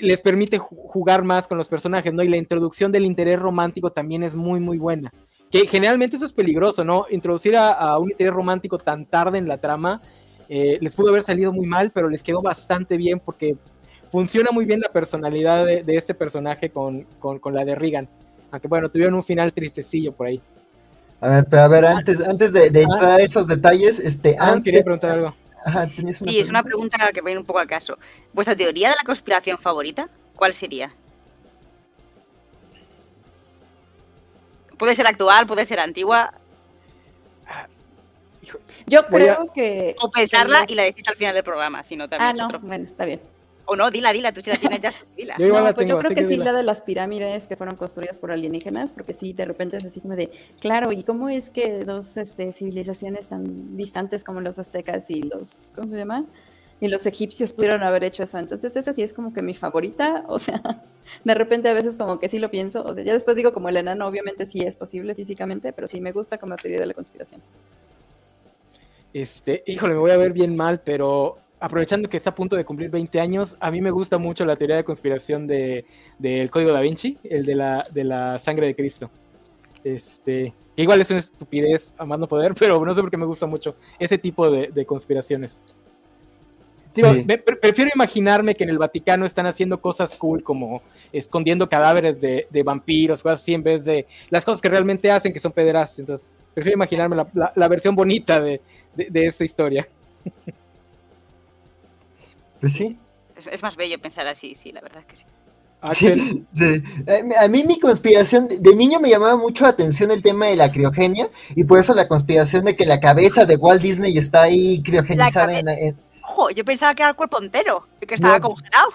les permite jugar más con los personajes, ¿no? Y la introducción del interés romántico también es muy, muy buena. Que generalmente eso es peligroso, ¿no? Introducir a, un interés romántico tan tarde en la trama eh, les pudo haber salido muy mal, pero les quedó bastante bien porque funciona muy bien la personalidad de, este personaje con, la de Regan. Aunque bueno, tuvieron un final tristecillo por ahí. A ver, pero a ver, antes, antes de, de entrar a esos detalles, este, ah, quería preguntar algo sí, es una pregunta que viene un poco al caso. ¿Vuestra teoría de la conspiración favorita? ¿Cuál sería? Puede ser actual, puede ser antigua. Yo creo que. O pensarla y la decís al final del programa, si no también. Ah, no, bueno, está bien. O no, dila, dila, tú si la tienes ya, dila. Yo, no, pues yo creo que sí la de las pirámides que fueron construidas por alienígenas, porque sí, de repente es así como de, claro, ¿y cómo es que dos este, civilizaciones tan distantes como los aztecas y los, ¿cómo se llama? Y los egipcios pudieron haber hecho eso. Entonces, esa sí es como que mi favorita. O sea, de repente a veces como que sí lo pienso. O sea, ya después digo como el enano, obviamente sí es posible físicamente, pero sí me gusta como teoría de la conspiración. Este, híjole, me voy a ver bien mal, pero aprovechando que está a punto de cumplir 20 años, a mí me gusta mucho la teoría de conspiración del de, Código da Vinci, el de la, de la sangre de Cristo. Este, igual es una estupidez a más poder, pero no sé por qué me gusta mucho ese tipo de, conspiraciones. Prefiero imaginarme que en el Vaticano están haciendo cosas cool como escondiendo cadáveres de, vampiros, cosas así, en vez de las cosas que realmente hacen, que son pederas. Entonces, prefiero imaginarme la, versión bonita de, de esta historia. Pues sí. Es, más bello pensar así, sí, la verdad es que sí. Ah, sí, eh, A mí mi conspiración, de niño me llamaba mucho la atención el tema de la criogenia y por eso la conspiración de que la cabeza de Walt Disney está ahí criogenizada en, Ojo, yo pensaba que era el cuerpo entero, que estaba congelado.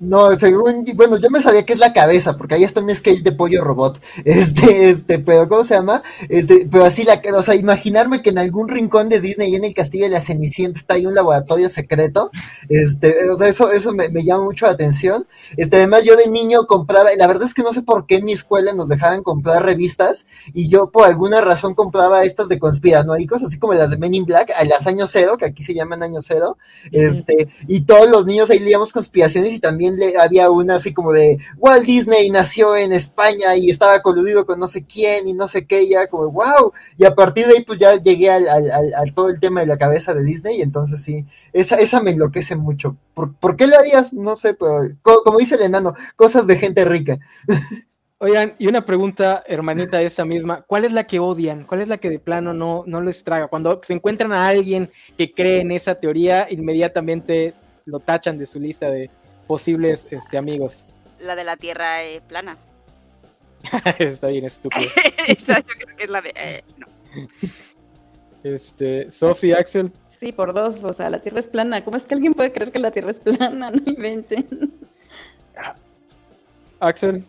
No, según, bueno, yo me sabía que es la cabeza, porque ahí está un sketch de pollo robot. Este, este, pero ¿cómo se llama? Este, pero así la, o sea, imaginarme que en algún rincón de Disney, en el castillo de la Cenicienta, está ahí un laboratorio secreto. Este, o sea, eso, eso me, llama mucho la atención. Este, además, yo de niño compraba, la verdad es que no sé por qué en mi escuela nos dejaban comprar revistas, y yo por alguna razón compraba estas de conspiranoicos, así como las de Men in Black, a las años cero, que aquí se llaman año cero, este, y todos los niños ahí leíamos conspiraciones y también había una así como de Walt Disney nació en España y estaba coludido con no sé quién y no sé qué, ya como wow, y a partir de ahí pues ya llegué al, todo el tema de la cabeza de Disney, entonces sí, esa, esa me enloquece mucho. ¿Por, ¿por qué le harías? No sé, pero como dice el enano, cosas de gente rica. Oigan, y una pregunta, hermanita, esa misma. ¿Cuál es la que odian? ¿Cuál es la que de plano no, no les traga? Cuando se encuentran a alguien que cree en esa teoría, inmediatamente lo tachan de su lista de posibles este, amigos. La de la Tierra eh, plana. Está bien estúpido. Esa yo creo que es la de... Eh, no. Este, Sophie, Axel. Sí, por dos, o sea, la Tierra es plana. ¿Cómo es que alguien puede creer que la Tierra es plana? No inventen. Axel.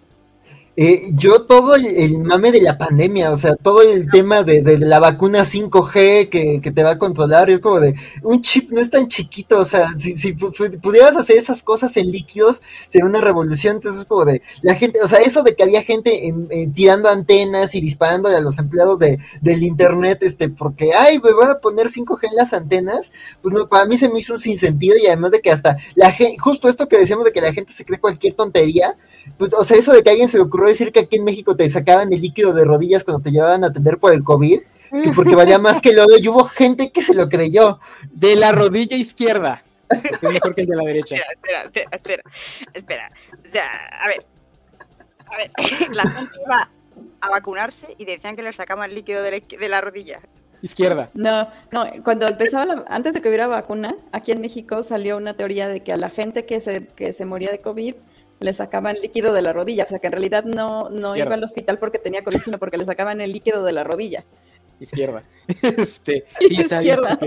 Eh, yo todo el, mame de la pandemia, o sea, todo el tema de, de la vacuna 5G que, que, te va a controlar, es como de, un chip no es tan chiquito, o sea, si, si pudieras hacer esas cosas en líquidos, sería una revolución, entonces es como de, la gente, o sea, eso de que había gente en, tirando antenas y disparando a los empleados de, del internet, este, porque, ay, me voy a poner 5G en las antenas, pues no, para mí se me hizo un sinsentido y además de que hasta la gente, justo esto que decíamos de que la gente se cree cualquier tontería, pues, o sea, eso de que alguien se le ocurrió decir que aquí en México te sacaban el líquido de rodillas cuando te llevaban a atender por el COVID, que porque valía más que el lodo, y hubo gente que se lo creyó. De la rodilla izquierda. Es mejor que el de la derecha. Espera, espera, espera, espera. O sea, a ver. A ver, la gente iba a vacunarse y decían que le sacaban líquido de la, de la rodilla. Izquierda. No, no, cuando empezaba, la, antes de que hubiera vacuna, aquí en México salió una teoría de que a la gente que se, que se moría de COVID le sacaban líquido de la rodilla, o sea que en realidad no, no iba al hospital porque tenía COVID, sino porque le sacaban el líquido de la rodilla. Izquierda. Este, sí, Izquierda.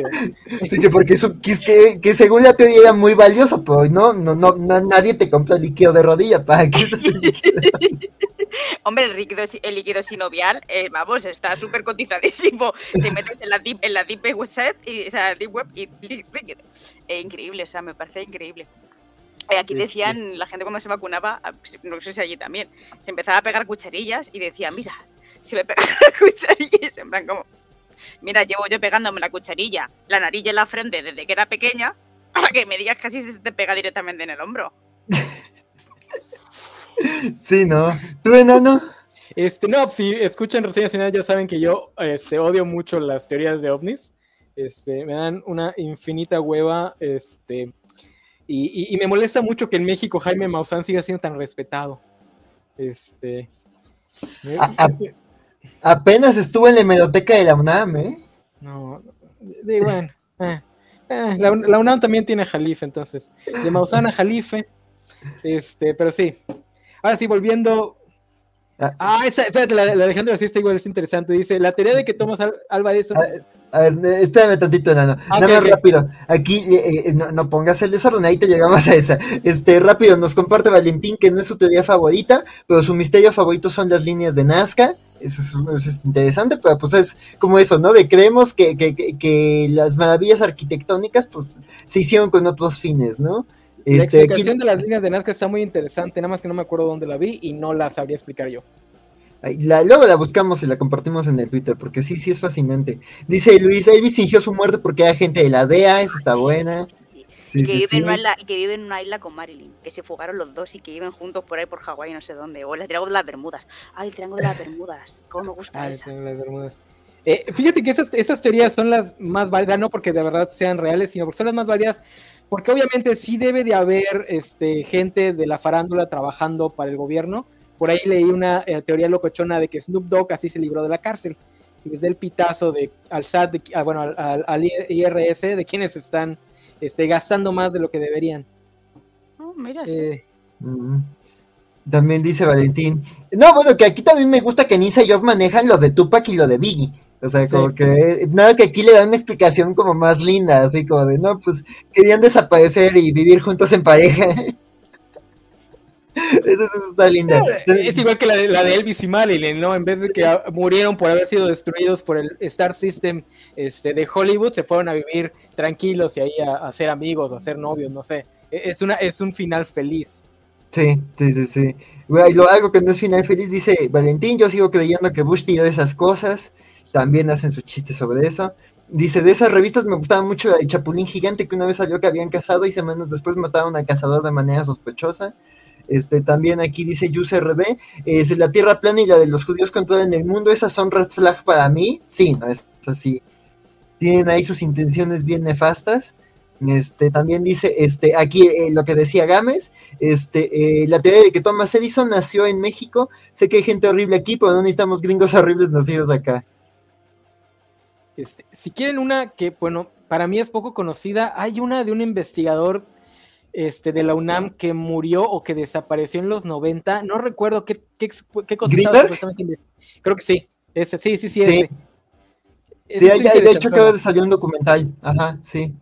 Sí, que porque eso, que, que, según la teoría era muy valioso, pero no, no, no, nadie te compra líquido de rodilla, ¿para qué es el líquido? Hombre, el líquido, el líquido sinovial, eh, vamos, está súper cotizadísimo. Te metes en la deep, en la deep web, y, o sea, deep web y líquido. Eh, increíble, o sea, me parece increíble. Aquí decían, la gente cuando se vacunaba, ah, pues, no sé si allí también, se empezaba a pegar cucharillas y decía, mira, si me pegan la cucharilla, en plan como, mira, llevo yo pegándome la cucharilla, la nariz y la frente desde que era pequeña, para que me digas que así se te pega directamente en el hombro. sí, ¿no? ¿Tú, enano? Este, no, si escuchan reseñas ya saben que yo este, odio mucho las teorías de ovnis. Este, me dan una infinita hueva, este, y, me molesta mucho que en México Jaime Maussan siga siendo tan respetado. Este. apenas estuvo en la hemeroteca de la UNAM, ¿eh? No, bueno. Eh, eh, la, UNAM también tiene Jalife, entonces. De Maussan a Jalife. Este, pero sí. Ahora sí, volviendo. Ah, ah esa, espérate, la, la Alejandro Asista igual es interesante. Dice: La teoría de que Tomás Alba eso. Ah, a ver, espérame tantito, Nano. Nada más rápido. Aquí eh, eh, no, pongas el desorden, ahí te llegamos a esa. Este, rápido, nos comparte Valentín que no es su teoría favorita, pero su misterio favorito son las líneas de Nazca. Eso es, interesante, pero pues es como eso, ¿no? De creemos que, que, que, las maravillas arquitectónicas, pues, se hicieron con otros fines, ¿no? La este, explicación de las líneas de Nazca está muy interesante, nada más que no me acuerdo dónde la vi y no la sabría explicar yo. La, luego la buscamos y la compartimos en el Twitter, porque sí, sí es fascinante. Dice Luis, Elvis fingió su muerte porque hay gente de la DEA, esa está buena. y, que vive en una isla, que vive en una isla con Marilyn, que se fugaron los dos y que viven juntos por ahí por Hawái, no sé dónde. O el Triángulo de las Bermudas. Ay, el Triángulo de las Bermudas. ¿Cómo me gusta ah, esa? El las Bermudas. Eh, fíjate que esas, esas teorías son las más válidas, no porque de verdad sean reales, sino porque son las más válidas, porque obviamente sí debe de haber este, gente de la farándula trabajando para el gobierno por ahí leí una eh, teoría locochona de que Snoop Dogg así se libró de la cárcel. Y desde el pitazo de, al SAT, de, ah, bueno, al, IRS, de quienes están este, gastando más de lo que deberían. Oh, mira. Eh, también dice Valentín. No, bueno, que aquí también me gusta que Nisa y Job manejan lo de Tupac y lo de Biggie. O sea, como que nada más que aquí le dan una explicación como más linda, así como de, no, pues querían desaparecer y vivir juntos en pareja. Eso, está linda. Es igual que la de, la de, Elvis y Marilyn, ¿no? En vez de que murieron por haber sido destruidos por el Star System este, de Hollywood, se fueron a vivir tranquilos y ahí a, ser amigos, a ser novios, no sé. E, es, una, es un final feliz. Sí, sí, sí, sí. lo, algo que no es final feliz, dice Valentín, yo sigo creyendo que Bush tiró esas cosas. También hacen su chiste sobre eso. Dice, de esas revistas me gustaba mucho de Chapulín Gigante, que una vez salió que habían cazado y semanas después mataron al cazador de manera sospechosa. Este, también aquí dice RD, es la tierra plana y la de los judíos controlan el mundo, esas son red flag para mí, sí, no es así. Tienen ahí sus intenciones bien nefastas. Este, también dice, este, aquí eh, lo que decía Gámez, este, eh, la teoría de que Thomas Edison nació en México, sé que hay gente horrible aquí, pero no necesitamos gringos horribles nacidos acá. Este, si quieren una que, bueno, para mí es poco conocida, hay una de un investigador este, de la UNAM que murió o que desapareció en los 90. No recuerdo qué, qué, qué cosa Creo que sí. Ese, sí, sí, sí, ese. Sí, de hecho creo que salió un documental. Ajá, sí.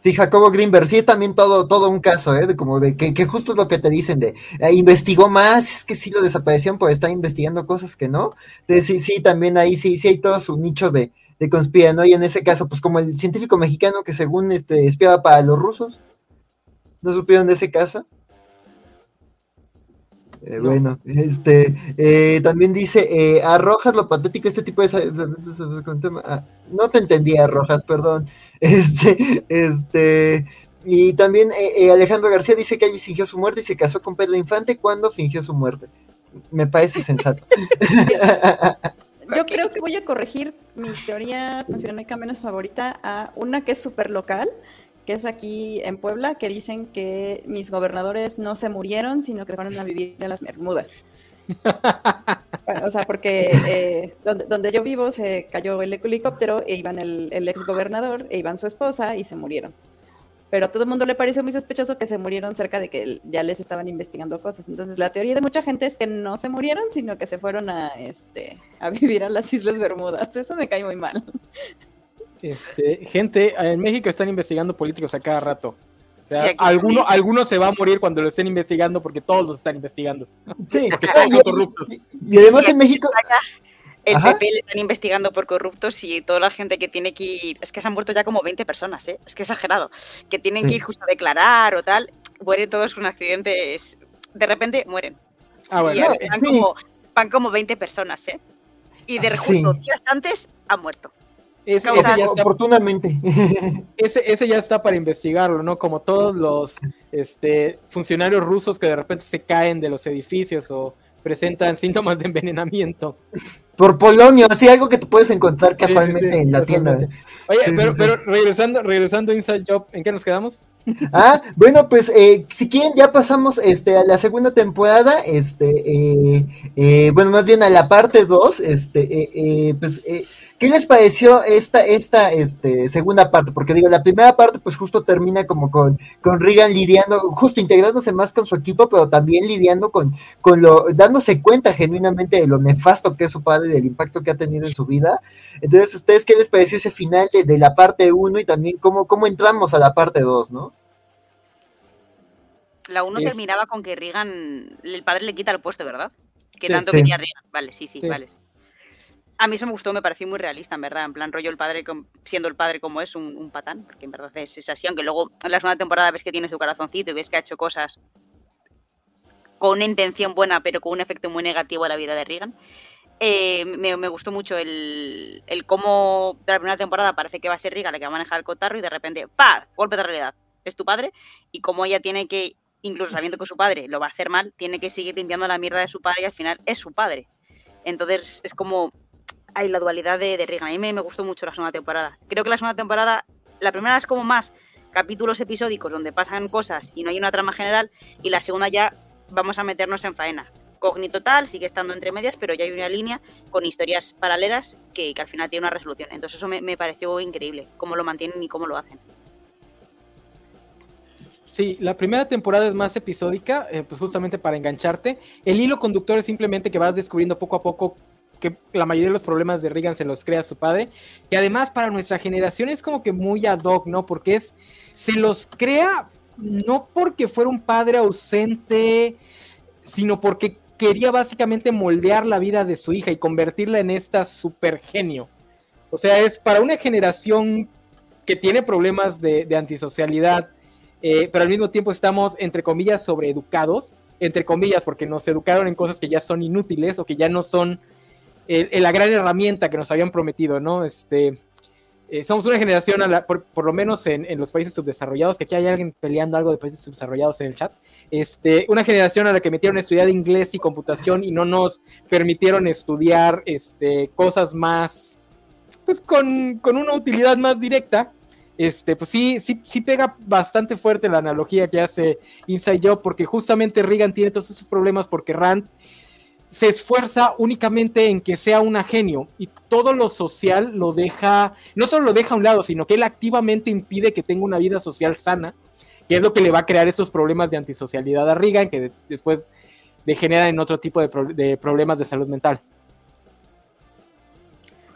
Sí, Jacobo Greenberg, sí es también todo, todo un caso, ¿eh? De como de que, que justo es lo que te dicen de eh, investigó más, es que sí lo desaparecieron por estar investigando cosas que no. De, sí, sí, también ahí sí, sí hay todo su nicho de, de Y en ese caso, pues como el científico mexicano que según este espiaba para los rusos. ¿No supieron de ese caso? Eh, bueno, este eh, también dice eh, arrojas lo patético este tipo de ah, no te entendí arrojas, perdón. Este, este y también Alejandro García dice que Elvis fingió su muerte y se casó con Pedro Infante cuando fingió su muerte. Me parece sensato. Yo creo que voy a corregir mi teoría conspiranoica menos favorita a una que es súper local, que es aquí en Puebla, que dicen que mis gobernadores no se murieron, sino que fueron a vivir en las Bermudas. o sea, porque eh, donde, donde, yo vivo se cayó el helicóptero e iban el, el ex gobernador e iban su esposa y se murieron. Pero a todo el mundo le pareció muy sospechoso que se murieron cerca de que ya les estaban investigando cosas. Entonces la teoría de mucha gente es que no se murieron, sino que se fueron a, este, a vivir a las Islas Bermudas. Eso me cae muy mal. Este, gente, en México están investigando políticos a cada rato. O sea, alguno, alguno se va a morir cuando lo estén investigando porque todos los están investigando. Sí, porque todos son corruptos. Y, además en México. El PP le están investigando por corruptos y toda la gente que tiene que ir. Es que se han muerto ya como 20 personas, ¿eh? Es que exagerado. Que tienen que ir justo a declarar o tal. Mueren todos con accidentes. De repente mueren. Ah, bueno. Y van, como, van como 20 personas, ¿eh? Y de justo días antes han muerto. Ese, ya está, oportunamente. Ese, ya está para investigarlo, ¿no? Como todos los este, funcionarios rusos que de repente se caen de los edificios o presentan síntomas de envenenamiento. Por Polonio, así algo que tú puedes encontrar casualmente en la tienda. Oye, pero, regresando, regresando a Inside Job, ¿en qué nos quedamos? Ah, bueno, pues eh, si quieren ya pasamos este a la segunda temporada, este, eh, eh, bueno, más bien a la parte 2, este, pues ¿Qué les pareció esta, esta este, segunda parte? Porque digo, la primera parte pues justo termina como con, con Reagan lidiando, justo integrándose más con su equipo, pero también lidiando con, con lo, dándose cuenta genuinamente de lo nefasto que es su padre y del impacto que ha tenido en su vida. Entonces, ¿ustedes qué les pareció ese final de, la parte 1 y también cómo, cómo entramos a la parte 2, no? La 1 terminaba con que Reagan, el padre le quita el puesto, ¿verdad? Que tanto quería Reagan. Vale, sí, sí, vale. A mí eso me gustó, me pareció muy realista, en verdad. En plan, rollo el padre, siendo el padre como es, un, patán, porque en verdad es, así. Aunque luego en la segunda temporada ves que tiene su corazoncito y ves que ha hecho cosas con una intención buena, pero con un efecto muy negativo a la vida de Reagan. Eh, me, gustó mucho el, el, cómo de la primera temporada parece que va a ser Reagan la que va a manejar el cotarro y de repente, ¡pa! Golpe de realidad. Es tu padre. Y cómo ella tiene que, incluso sabiendo que su padre lo va a hacer mal, tiene que seguir limpiando la mierda de su padre y al final es su padre. Entonces es como hay la dualidad de, de Reagan. A mí me, gustó mucho la segunda temporada. Creo que la segunda temporada, la primera es como más capítulos episódicos donde pasan cosas y no hay una trama general, y la segunda ya vamos a meternos en faena. Cognito tal, sigue estando entre medias, pero ya hay una línea con historias paralelas que, al final tiene una resolución. Entonces eso me, pareció increíble, cómo lo mantienen y cómo lo hacen. Sí, la primera temporada es más episódica, eh, pues justamente para engancharte. El hilo conductor es simplemente que vas descubriendo poco a poco que la mayoría de los problemas de Reagan se los crea su padre. Y además para nuestra generación es como que muy ad hoc, ¿no? Porque es, se los crea no porque fuera un padre ausente, sino porque quería básicamente moldear la vida de su hija y convertirla en esta super genio. O sea, es para una generación que tiene problemas de, antisocialidad, eh, pero al mismo tiempo estamos, entre comillas, sobreeducados, entre comillas, porque nos educaron en cosas que ya son inútiles o que ya no son la gran herramienta que nos habían prometido, ¿no? Este, eh, somos una generación, por, lo menos en, los países subdesarrollados, que aquí hay alguien peleando algo de países subdesarrollados en el chat, este, una generación a la que metieron a estudiar inglés y computación y no nos permitieron estudiar este, cosas más, pues con, una utilidad más directa. Este, pues sí, sí, sí pega bastante fuerte la analogía que hace Inside Job, porque justamente Reagan tiene todos esos problemas porque Rand se esfuerza únicamente en que sea un genio y todo lo social lo deja, no solo lo deja a un lado, sino que él activamente impide que tenga una vida social sana, que es lo que le va a crear estos problemas de antisocialidad a Reagan, que después degenera en otro tipo de problemas de salud mental.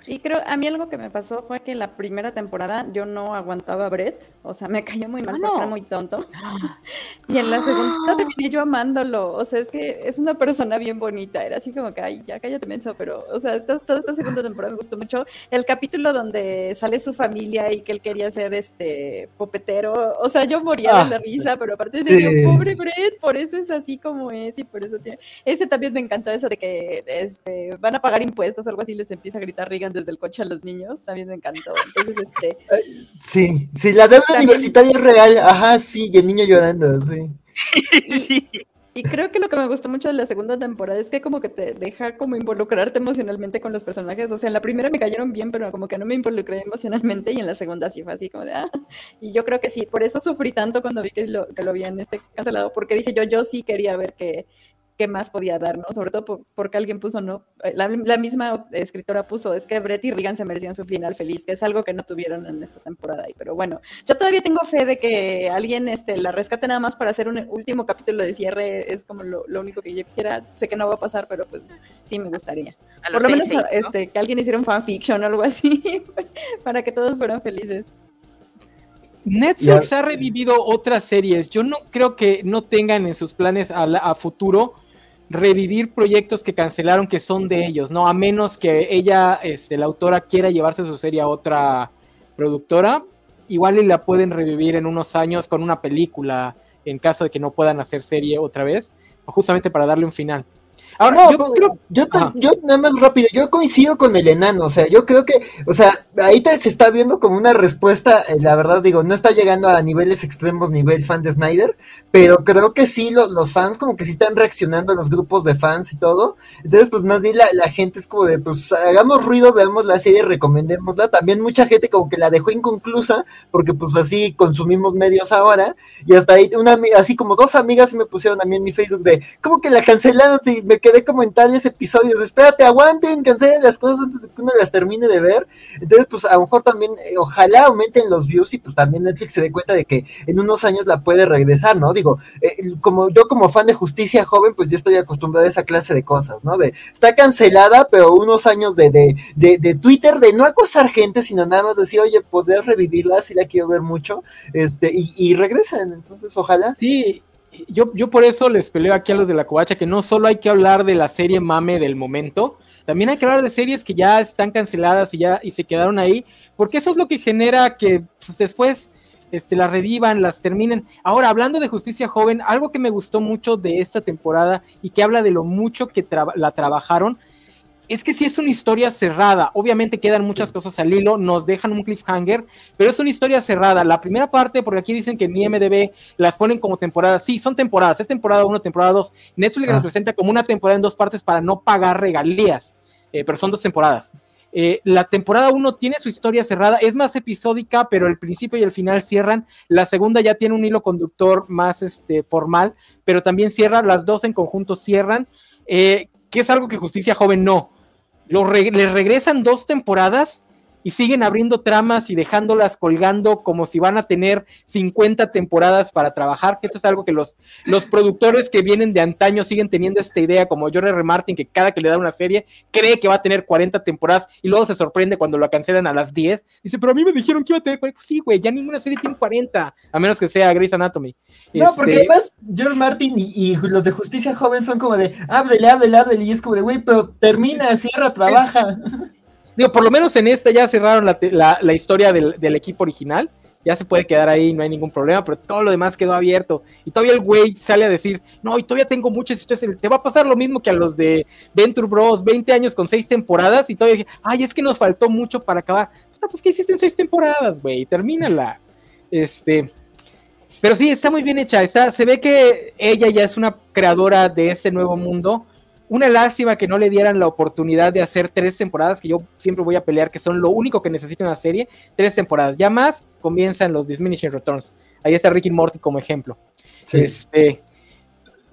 Y creo, a mí algo que me pasó fue que la primera temporada yo no aguantaba a Brett, o sea, me cayó muy mal porque era muy tonto. y en la segunda terminé yo amándolo, o sea, es que es una persona bien bonita, era así como que, ay, ya cállate menso, pero, o sea, toda, esta segunda temporada me gustó mucho. El capítulo donde sale su familia y que él quería ser este popetero, o sea, yo moría de la ah, risa, pero aparte de pobre Brett, por eso es así como es y por eso tiene... Ese también me encantó eso de que este, van a pagar impuestos, algo así, les empieza a gritar Desde el coche a los niños, también me encantó. Entonces, este. Sí, sí, la deuda universitaria es real, ajá, sí, y el niño llorando, sí. Y, creo que lo que me gustó mucho de la segunda temporada es que como que te deja como involucrarte emocionalmente con los personajes. O sea, en la primera me cayeron bien, pero como que no me involucré emocionalmente y en la segunda sí fue así como de, ah. Y yo creo que sí, por eso sufrí tanto cuando vi que lo, que lo habían este cancelado, porque dije yo, yo sí quería ver que qué más podía dar, ¿no? Sobre todo porque alguien puso, ¿no? Eh, la, misma escritora puso, es que Brett y Regan se merecían su final feliz, que es algo que no tuvieron en esta temporada. Pero bueno, yo todavía tengo fe de que alguien este, la rescate nada más para hacer un último capítulo de cierre, es como lo, único que yo quisiera. Sé que no va a pasar, pero pues sí me gustaría. Por lo menos este, que alguien hiciera un fanfiction o algo así, para que todos fueran felices. Netflix ha revivido otras series. Yo no creo que no tengan en sus planes a futuro revivir proyectos que cancelaron que son de ellos, ¿no? A menos que ella, este, la autora, quiera llevarse su serie a otra productora, igual y la pueden revivir en unos años con una película, en caso de que no puedan hacer serie otra vez, justamente para darle un final. Ahora, yo, yo, nada más rápido, yo coincido con el enano, o sea, yo creo que, o sea, ahí se está viendo como una respuesta, eh, la verdad digo, no está llegando a niveles extremos, nivel fan de Snyder, pero creo que sí, los fans como que sí están reaccionando a los grupos de fans y todo, entonces pues más bien la, la, gente es como de, pues hagamos ruido, veamos la serie, recomendémosla, también mucha gente como que la dejó inconclusa, porque pues así consumimos medios ahora, y hasta ahí, una, así como dos amigas me pusieron a mí en mi Facebook de, como que la cancelaron, si me quedé como en tales episodios, espérate, aguanten, cancelen las cosas antes de que uno las termine de ver. Entonces, pues a lo mejor también, eh, ojalá aumenten los views y pues también Netflix se dé cuenta de que en unos años la puede regresar, ¿no? Digo, eh, como yo como fan de justicia joven, pues ya estoy acostumbrado a esa clase de cosas, ¿no? De, está cancelada, pero unos años de, de, de, de Twitter, de no acosar gente, sino nada más decir, oye, podrías revivirla, si la quiero ver mucho, este, y, y regresan, entonces ojalá. Sí, yo, yo por eso les peleo aquí a los de la covacha que no solo hay que hablar de la serie mame del momento, también hay que hablar de series que ya están canceladas y ya y se quedaron ahí, porque eso es lo que genera que pues, después este, las revivan, las terminen. Ahora, hablando de Justicia Joven, algo que me gustó mucho de esta temporada y que habla de lo mucho que la trabajaron es que sí es una historia cerrada. Obviamente quedan muchas cosas al hilo, nos dejan un cliffhanger, pero es una historia cerrada. La primera parte, porque aquí dicen que en IMDB las ponen como temporadas. Sí, son temporadas. Es temporada 1, temporada 2. Netflix las ah. presenta como una temporada en dos partes para no pagar regalías, eh, pero son dos temporadas. Eh, la temporada 1 tiene su historia cerrada, es más episódica, pero el principio y el final cierran. La segunda ya tiene un hilo conductor más este, formal, pero también cierra. Las dos en conjunto cierran, eh, que es algo que Justicia Joven no lo le regresan dos temporadas y siguen abriendo tramas y dejándolas colgando como si van a tener 50 temporadas para trabajar, que esto es algo que los, los productores que vienen de antaño siguen teniendo esta idea, como George R. Martin, que cada que le da una serie cree que va a tener 40 temporadas y luego se sorprende cuando lo cancelan a las 10. Dice, pero a mí me dijeron que iba a tener 40. Sí, güey, ya ninguna serie tiene 40, a menos que sea Grey's Anatomy. No, porque este, además George Martin y, los de Justicia Joven son como de, háblele, háblele, háblele, y es como de, güey, pero termina, cierra, trabaja. Digo, por lo menos en esta ya cerraron la, historia del, equipo original. Ya se puede quedar ahí, no hay ningún problema, pero todo lo demás quedó abierto. Y todavía el güey sale a decir, no, y todavía tengo muchas historias. Te va a pasar lo mismo que a los de Venture Bros, 20 años con 6 temporadas, y todavía dije, ay, es que nos faltó mucho para acabar. pues ¿qué hiciste en seis temporadas, güey? Termínala. Este, pero sí, está muy bien hecha. Está, se ve que ella ya es una creadora de este nuevo mundo. Una lástima que no le dieran la oportunidad de hacer tres temporadas, que yo siempre voy a pelear, que son lo único que necesita una serie. Tres temporadas. Ya más comienzan los Diminishing Returns. Ahí está Ricky Morty como ejemplo. Este,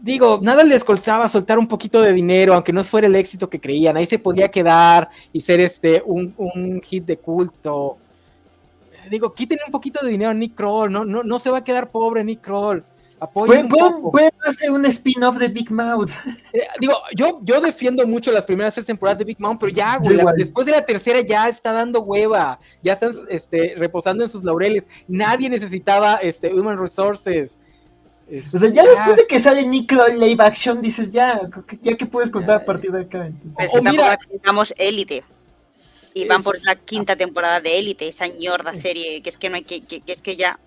digo, nada les costaba soltar un poquito de dinero, aunque no fuera el éxito que creían. Ahí se podía quedar y ser este un, un hit de culto. Digo, quiten un poquito de dinero a Nick Kroll, no, no, no se va a quedar pobre Nick Kroll. Pueden, pueden, hacer un spin-off de Big Mouth. Eh, digo, yo, yo defiendo mucho las primeras tres temporadas de Big Mouth, pero ya, güey, después de la tercera ya está dando hueva, ya están este, reposando en sus laureles. Nadie necesitaba este, Human Resources. o sea, ya, después de que sale Nick live action, dices ya, ya que puedes contar a partir de acá. Entonces. Pues, o mira, necesitamos Élite. Y van por la quinta temporada de Élite, esa ñorda serie, que es que no hay que, que, es que ya.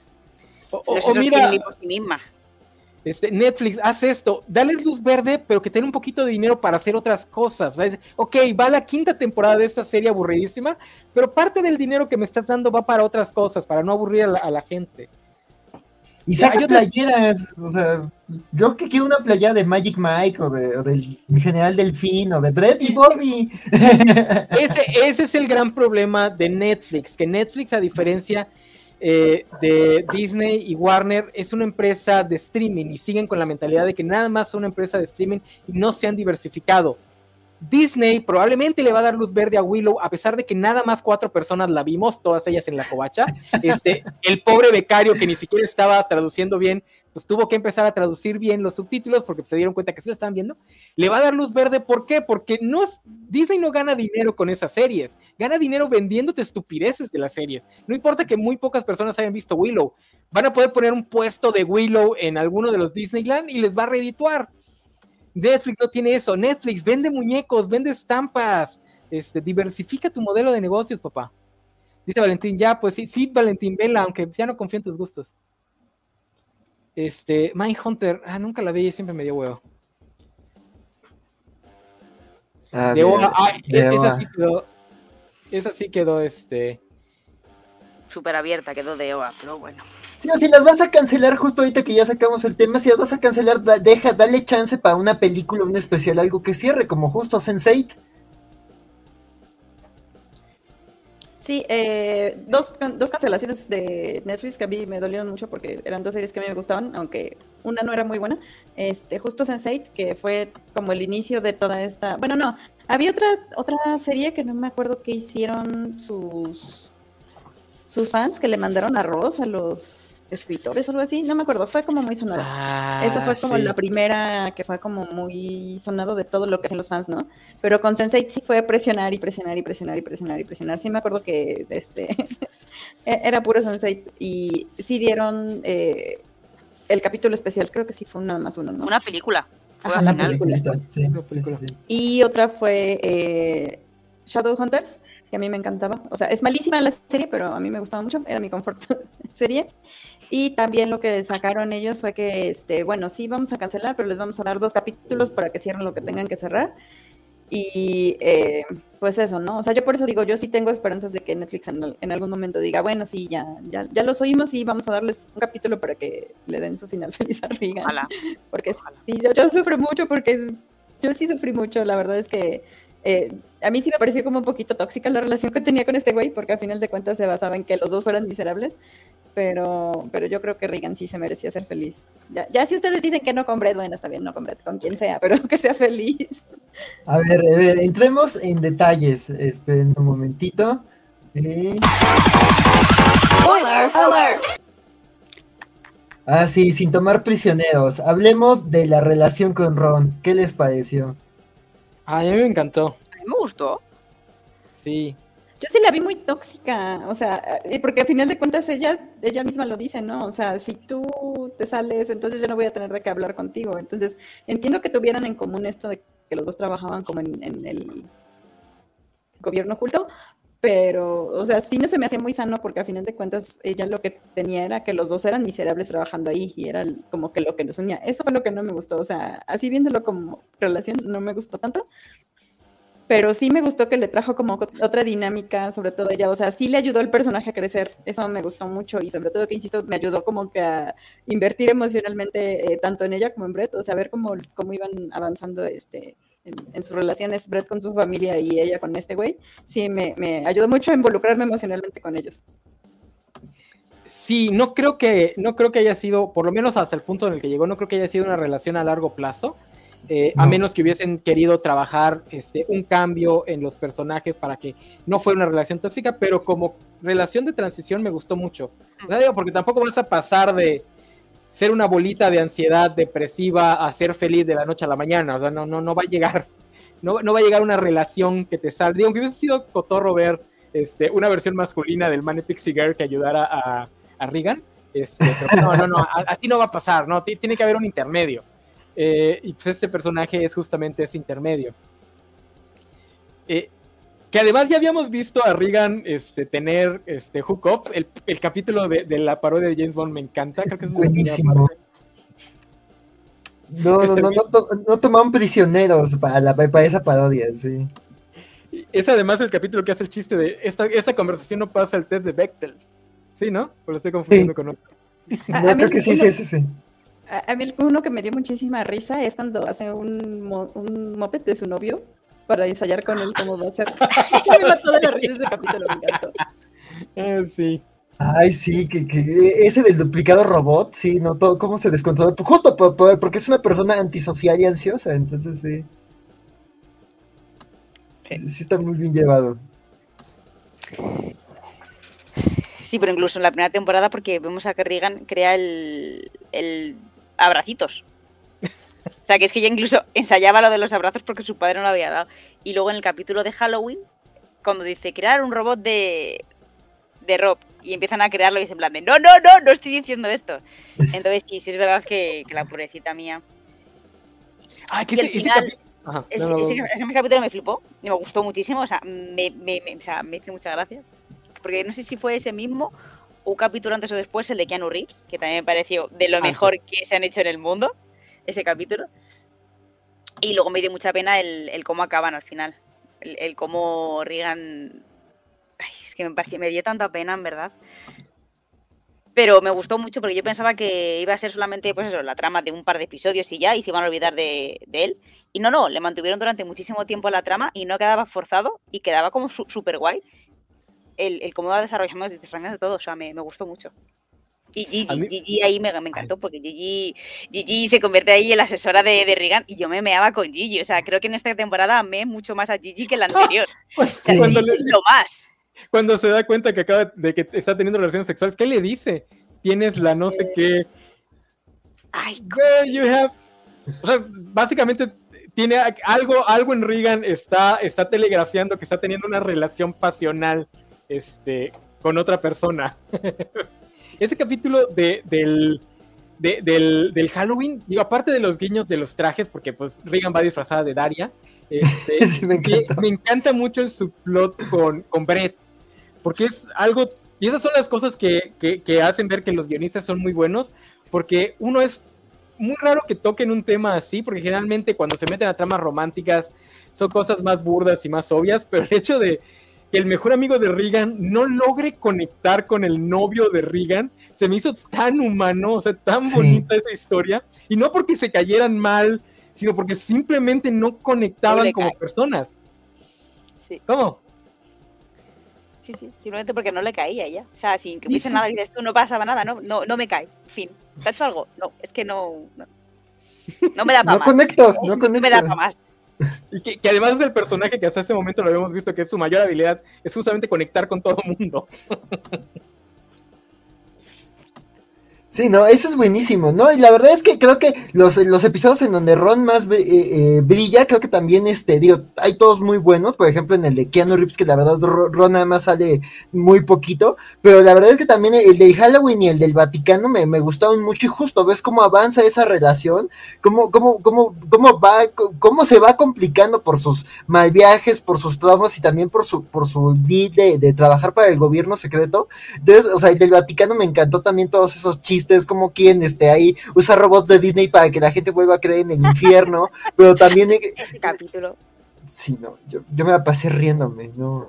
O, no mira, por sí misma. Este, Netflix, haz esto, dale luz verde, pero que tenga un poquito de dinero para hacer otras cosas. Ok, va la quinta temporada de esta serie aburridísima, pero parte del dinero que me estás dando va para otras cosas, para no aburrir a la, gente. Y saca playeras, o sea, yo que quiero una playera de Magic Mike o, de, del general Delfín o de Brett y Bobby. Ese, ese es el gran problema de Netflix, que Netflix, a diferencia eh, de Disney y Warner es una empresa de streaming y siguen con la mentalidad de que nada más son una empresa de streaming y no se han diversificado. Disney probablemente le va a dar luz verde a Willow, a pesar de que nada más cuatro personas la vimos, todas ellas en la covacha. Este, el pobre becario que ni siquiera estaba traduciendo bien, pues tuvo que empezar a traducir bien los subtítulos porque se dieron cuenta que se lo estaban viendo. Le va a dar luz verde, ¿por qué? Porque no es, Disney no gana dinero con esas series, gana dinero vendiéndote estupideces de las series. No importa que muy pocas personas hayan visto Willow, van a poder poner un puesto de Willow en alguno de los Disneyland y les va a redituar. Netflix no tiene eso. Netflix vende muñecos, vende estampas. Este, diversifica tu modelo de negocios, papá. Dice Valentín, ya, pues sí, sí, Valentín, vela, aunque ya no confío en tus gustos. Este, Mindhunter, ah, nunca la vi y siempre me dio huevo. Ah, ah esa sí quedó, esa sí quedó, este. Súper abierta, quedó de OA, pero bueno. Sí, o si las vas a cancelar justo ahorita que ya sacamos el tema, si las vas a cancelar, deja, dale chance para una película, un especial, algo que cierre, como justo Sense8. Sí, eh, dos, dos cancelaciones de Netflix que a mí me dolieron mucho porque eran dos series que a mí me gustaban, aunque una no era muy buena. Este, justo Sense8, que fue como el inicio de toda esta. Bueno, no, había otra, otra serie que no me acuerdo que hicieron sus, sus fans que le mandaron arroz a los escritores o algo así, no me acuerdo, fue como muy sonado. Ah, Esa fue como la primera que fue como muy sonado de todo lo que hacen los fans, ¿no? Pero con Sensei sí fue presionar y presionar y presionar y presionar y presionar. Sí me acuerdo que este e-, era puro Sensei y sí dieron eh, el capítulo especial, creo que sí fue nada más uno, ¿no? Una película. una película. Y otra fue eh, Shadowhunters que a mí me encantaba. O sea, es malísima la serie, pero a mí me gustaba mucho, era mi confort serie. Y también lo que sacaron ellos fue que, este, bueno, sí vamos a cancelar, pero les vamos a dar dos capítulos para que cierren lo que tengan que cerrar. Y eh, pues eso, ¿no? O sea, yo por eso digo, yo sí tengo esperanzas de que Netflix en, algún momento diga, bueno, sí, ya, ya, ya los oímos y vamos a darles un capítulo para que le den su final feliz a Regan. Porque sí, yo, yo sufro mucho porque yo sí sufrí mucho, la verdad es que eh, a mí sí me pareció como un poquito tóxica la relación que tenía con este güey, porque al final de cuentas se basaba en que los dos fueran miserables, pero, pero yo creo que Regan sí se merecía ser feliz. Ya, si ustedes dicen que no con Brett, bueno, está bien, no con Brett, con quien sea, pero que sea feliz. A ver, a ver, entremos en detalles, esperen un momentito. Eh... Ah, sí, sin tomar prisioneros. Hablemos de la relación con Ron. ¿Qué les pareció? A mí me encantó. A mí me gustó. Sí. Yo sí la vi muy tóxica, o sea, eh, porque al final de cuentas ella, ella misma lo dice, ¿no? O sea, si tú te sales, entonces yo no voy a tener de qué hablar contigo. Entonces, entiendo que tuvieran en común esto de que los dos trabajaban como en, en el gobierno oculto, pero, o sea, sí no se me hacía muy sano porque al final de cuentas ella lo que tenía era que los dos eran miserables trabajando ahí y era como que lo que nos unía. Eso fue lo que no me gustó, o sea, así viéndolo como relación no me gustó tanto, pero sí me gustó que le trajo como otra dinámica, sobre todo ella, o sea, sí le ayudó el personaje a crecer, eso me gustó mucho y sobre todo que, insisto, me ayudó como que a invertir emocionalmente eh, tanto en ella como en Brett, o sea, ver cómo, cómo iban avanzando este, en, sus relaciones, Brett con su familia y ella con este güey, sí me, me ayudó mucho a involucrarme emocionalmente con ellos. Sí, no creo que, no creo que haya sido, por lo menos hasta el punto en el que llegó, no creo que haya sido una relación a largo plazo. Eh, a menos que hubiesen querido trabajar este, un cambio en los personajes para que no fuera una relación tóxica, pero como relación de transición me gustó mucho. porque tampoco vas a pasar de ser una bolita de ansiedad depresiva a ser feliz de la noche a la mañana. O sea, no, no, no va a llegar, no, no va a llegar una relación que te salga. Digo, que hubiese sido cotorro ver este, una versión masculina del Manny Pixie Girl que ayudara a, a Regan. Este, no, no, no, así no va a pasar, ¿no? Tiene que haber un intermedio. Eh, y pues este personaje es justamente ese intermedio. Eh, que además ya habíamos visto a Regan este, tener este, hook up. El, el capítulo de, de, la parodia de James Bond me encanta. Creo que es buenísimo. No, no, no, no, no, tomaron prisioneros para, la, para esa parodia, sí. Es además el capítulo que hace el chiste de esta, esta conversación no pasa el test de Bechtel. Sí, ¿no? O lo estoy confundiendo con otro. No, creo que sí, sí, sí, sí. A, mí uno que me dio muchísima risa es cuando hace un, un moped de su novio para ensayar con él cómo va a ser. me mató de la risa ese capítulo, me encantó. Ah, sí. Ay, sí, que, que, ese del duplicado robot, sí, no todo, cómo se descontrola. Justo por, por, porque es una persona antisocial y ansiosa, entonces sí. Sí, sí está muy bien llevado. Sí, pero incluso en la primera temporada, porque vemos a que Regan crea el, el abracitos. O sea, que es que ella incluso ensayaba lo de los abrazos porque su padre no lo había dado. Y luego en el capítulo de Halloween, cuando dice crear un robot de, de Rob y empiezan a crearlo y se en plan de no, no, no, no estoy diciendo esto. Entonces, sí, sí es verdad que, que la purecita mía. Ay, que ese, final, ese, Ajá, ese, no, no. ese, ese, capítulo me flipó y me gustó muchísimo. O sea, me, me, me, o sea, me hizo mucha gracia. Porque no sé si fue ese mismo un capítulo antes o después, el de Keanu Reeves, que también me pareció de lo mejor que se han hecho en el mundo, ese capítulo. Y luego me dio mucha pena el, cómo acaban al final. El, cómo Regan. Es que me, pareció, me dio tanta pena, en verdad. Pero me gustó mucho porque yo pensaba que iba a ser solamente, pues eso, la trama de un par de episodios y ya, y se iban a olvidar de, de él. Y no, no, le mantuvieron durante muchísimo tiempo la trama y no quedaba forzado y quedaba como súper guay el, el cómo va desarrollando, desarrollando todo, o sea, me gustó mucho. Y Gigi, mí... Gigi ahí me, me, encantó porque Gigi, Gigi se convierte ahí en la asesora de, de Regan y yo me meaba con Gigi. O sea, creo que en esta temporada amé mucho más a Gigi que en la anterior. Pues, o sea, cuando Gigi le- es lo más. Cuando se da cuenta que acaba de que está teniendo relaciones sexuales, ¿qué le dice? Tienes la no sé qué. Ay, Girl, you have. O sea, básicamente tiene algo, algo en Regan está, está telegrafiando que está teniendo una relación pasional este, con otra persona. Ese capítulo de, del, de, del, del, Halloween, digo, aparte de los guiños de los trajes, porque pues Regan va disfrazada de Daria, este, Sí, me encanta. me encanta mucho el subplot con, con Brett, porque es algo, y esas son las cosas que, que, que hacen ver que los guionistas son muy buenos, porque uno es muy raro que toquen un tema así, porque generalmente cuando se meten a tramas románticas son cosas más burdas y más obvias, pero el hecho de que el mejor amigo de Regan no logre conectar con el novio de Regan, se me hizo tan humano, o sea, tan Sí. bonita esa historia, y no porque se cayeran mal, sino porque simplemente no conectaban No como cae. personas. Sí, ¿Cómo? sí, sí, simplemente porque no le caía ya. O sea, sin que hubiese sí, nada, sí. dices tú, no pasaba nada, no, no, no me cae. Fin. ¿Te ha hecho algo? No, es que no. No, no me da para No más. conecto, no No me da para más. Y que, que además es el personaje que hasta ese momento lo habíamos visto que es su mayor habilidad, es justamente conectar con todo mundo. Sí, no, eso es buenísimo, ¿no? Y la verdad es que creo que los, los episodios en donde Ron más eh, eh, brilla, creo que también, este, digo, hay todos muy buenos, por ejemplo, en el de Keanu Reeves, que la verdad Ro- Ron nada más sale muy poquito, pero la verdad es que también el de Halloween y el del Vaticano me, me gustaron mucho y justo ves cómo avanza esa relación, cómo, cómo, cómo, cómo va, cómo se va complicando por sus mal viajes, por sus traumas y también por su, por su de, de trabajar para el gobierno secreto. Entonces, o sea, el del Vaticano me encantó también todos esos chistes, como quien este ahí usa robots de Disney para que la gente vuelva a creer en el infierno, pero también Ese capítulo. Sí, no, yo, yo me la pasé riéndome, no.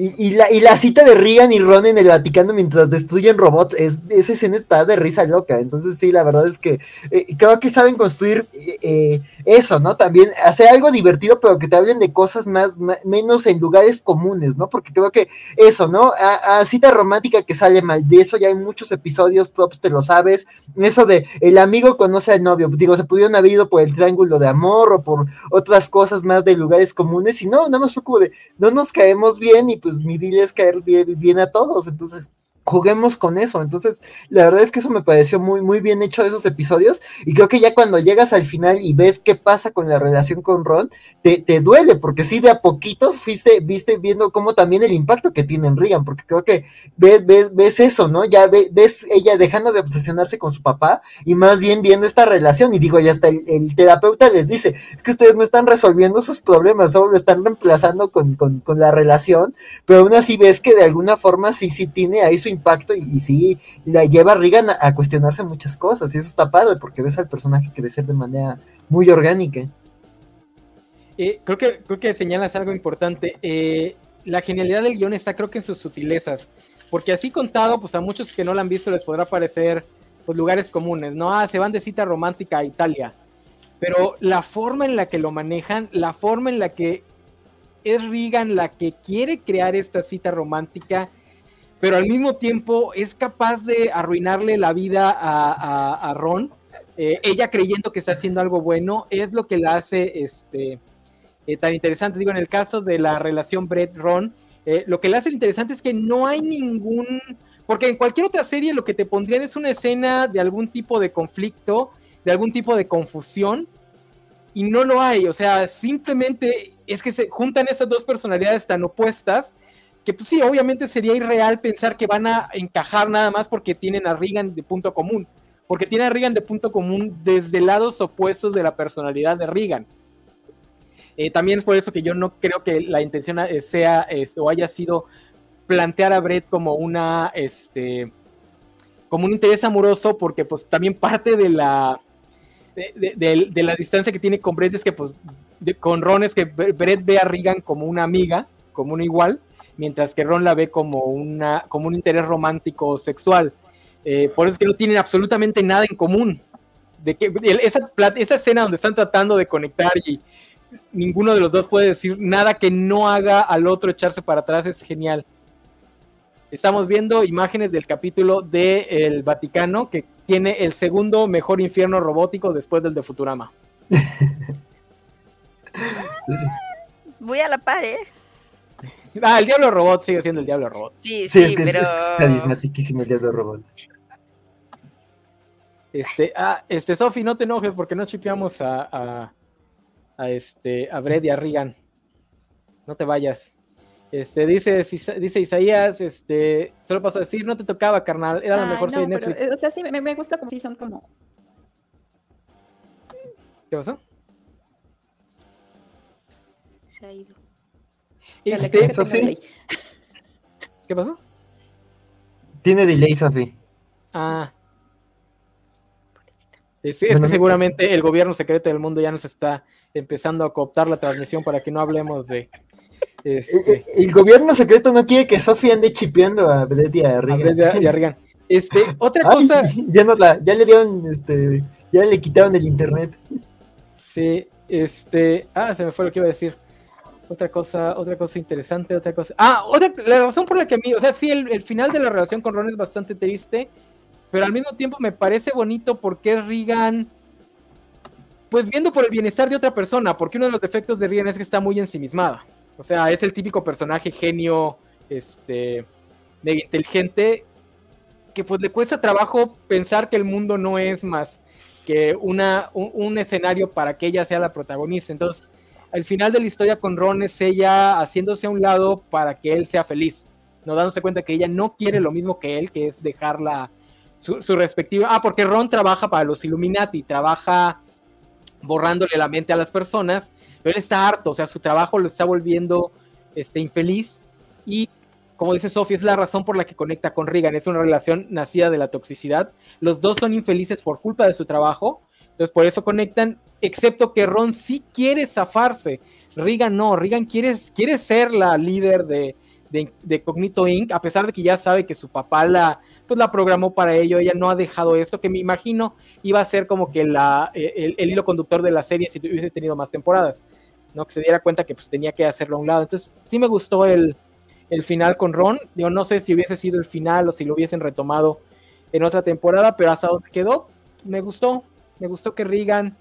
Y, la, y la cita de Regan y Ron en el Vaticano mientras destruyen robots, es, esa escena está de risa loca. Entonces, sí, la verdad es que eh, creo que saben construir eh, eso, ¿no? También hacer algo divertido, pero que te hablen de cosas más, menos en lugares comunes, ¿no? Porque creo que eso, ¿no? A, cita romántica que sale mal, de eso ya hay muchos episodios, tops, te lo sabes. Eso de el amigo conoce al novio, digo, se pudieron haber ido por el triángulo de amor o por otras cosas más de lugares comunes, y no, nada más fue como de no nos caemos bien y pues pues mi deal es caer bien, bien a todos, entonces juguemos con eso. Entonces, la verdad es que eso me pareció muy, muy bien hecho esos episodios. Y creo que ya cuando llegas al final y ves qué pasa con la relación con Ron, te, te duele, porque sí, de a poquito fuiste, viste viendo cómo también el impacto que tiene en Regan, porque creo que ves, ves, ves eso, ¿no? Ya ves ella dejando de obsesionarse con su papá y más bien viendo esta relación. Y digo, ya hasta el, el terapeuta les dice, es que ustedes no están resolviendo sus problemas, solo lo están reemplazando con, con, con la relación, pero aún así ves que de alguna forma sí, sí tiene ahí su impacto y, sí la lleva a Regan a, cuestionarse muchas cosas y eso está padre porque ves al personaje crecer de manera muy orgánica. Eh, creo, que, creo que señalas algo importante. Eh, la genialidad del guion está creo que en sus sutilezas, porque así contado, pues a muchos que no lo han visto les podrá parecer pues, lugares comunes, ¿no? Ah, se van de cita romántica a Italia, pero la forma en la que lo manejan, la forma en la que es Regan la que quiere crear esta cita romántica pero al mismo tiempo es capaz de arruinarle la vida a, Ron. Eh, ella creyendo que está haciendo algo bueno es lo que la hace este, eh, tan interesante. Digo, en el caso de la relación Brett-Ron, eh, lo que la hace interesante es que no hay ningún... Porque en cualquier otra serie lo que te pondrían es una escena de algún tipo de conflicto, de algún tipo de confusión, y no lo hay. O sea, simplemente es que se juntan esas dos personalidades tan opuestas que pues sí, obviamente sería irreal pensar que van a encajar nada más porque tienen a Regan de punto común, porque tienen a Regan de punto común desde lados opuestos de la personalidad de Regan. Eh, también es por eso que yo no creo que la intención eh, sea o haya sido plantear a Brett como una, este, como un interés amoroso, porque pues también parte de la, de, la distancia que tiene con Brett es que pues con Ron es que Brett ve a Regan como una amiga, como una igual, mientras que Ron la ve como, una, como un interés romántico sexual. Eh, por eso es que no tienen absolutamente nada en común. De que, esa, esa escena donde están tratando de conectar y ninguno de los dos puede decir nada que no haga al otro echarse para atrás es genial. Estamos viendo imágenes del capítulo del el Vaticano que tiene el segundo mejor infierno robótico después del de Futurama. Voy a la par, ¿eh? Ah, el Diablo Robot sigue siendo el Diablo Robot. Sí, sí, pero... es, carismatiquísimo el Diablo Robot. Este, ah, este, Sofi, no te enojes porque no chipeamos a, a, este, a Brett y a Regan. No te vayas. Este, dice, dice Isaías, este, solo paso a decir, no te tocaba, carnal, era la mejor serie de Netflix. Eh, o sea, sí, me, me gusta como si son como... ¿Qué pasó? Se ha ido. Este, ¿Qué pasó? Tiene delay, Sofi. Ah. Es, que seguramente el gobierno secreto del mundo ya nos está empezando a cooptar la transmisión para que no hablemos de. Este el, gobierno secreto no quiere que Sofi ande chipeando a Brett y a Regan. Este, otra cosa. Ya, no la, ya le dieron, este, ya le quitaron el internet. Sí, este. Ah, se me fue lo que iba a decir. Otra cosa, otra cosa interesante, otra cosa. Ah, otra, la razón por la que a mí, o sea, sí, el, final de la relación con Ron es bastante triste, pero al mismo tiempo me parece bonito porque es Regan, pues viendo por el bienestar de otra persona, porque uno de los defectos de Regan es que está muy ensimismada. O sea, es el típico personaje genio, este, mega inteligente, que pues le cuesta trabajo pensar que el mundo no es más que una, un escenario para que ella sea la protagonista. Entonces, al final de la historia con Ron es ella haciéndose a un lado para que él sea feliz, no dándose cuenta que ella no quiere lo mismo que él, que es dejarla su, respectiva. Ah, porque Ron trabaja para los Illuminati, trabaja borrándole la mente a las personas, pero él está harto, o sea, su trabajo lo está volviendo este, infeliz y como dice Sophie, es la razón por la que conecta con Regan, es una relación nacida de la toxicidad. Los dos son infelices por culpa de su trabajo, entonces por eso conectan, excepto que Ron sí quiere zafarse. Regan no, Regan quiere, quiere ser la líder de, de, Cognito Inc., a pesar de que ya sabe que su papá la, pues la programó para ello, ella no ha dejado esto, que me imagino iba a ser como que la, el, hilo conductor de la serie si hubiese tenido más temporadas, ¿no? Que se diera cuenta que pues tenía que hacerlo a un lado. Entonces, sí me gustó el, el final con Ron, yo no sé si hubiese sido el final o si lo hubiesen retomado en otra temporada, pero hasta donde quedó, me gustó, me gustó que Regan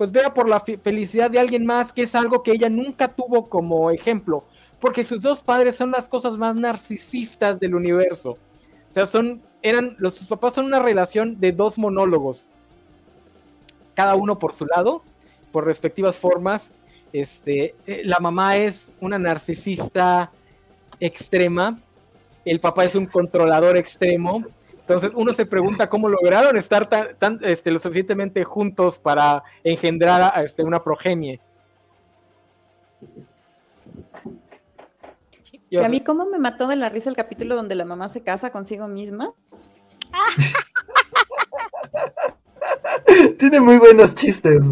pues vea por la felicidad de alguien más, que es algo que ella nunca tuvo como ejemplo, porque sus dos padres son las cosas más narcisistas del universo. O sea, son, eran, los sus papás son una relación de dos monólogos, cada uno por su lado, por respectivas formas. Este, eh, la mamá es una narcisista extrema, el papá es un controlador extremo, entonces uno se pregunta cómo lograron estar tan, este, lo suficientemente juntos para engendrar a, este, una progenie. Y a mí cómo me mató de la risa el capítulo donde la mamá se casa consigo misma. Tiene muy buenos chistes.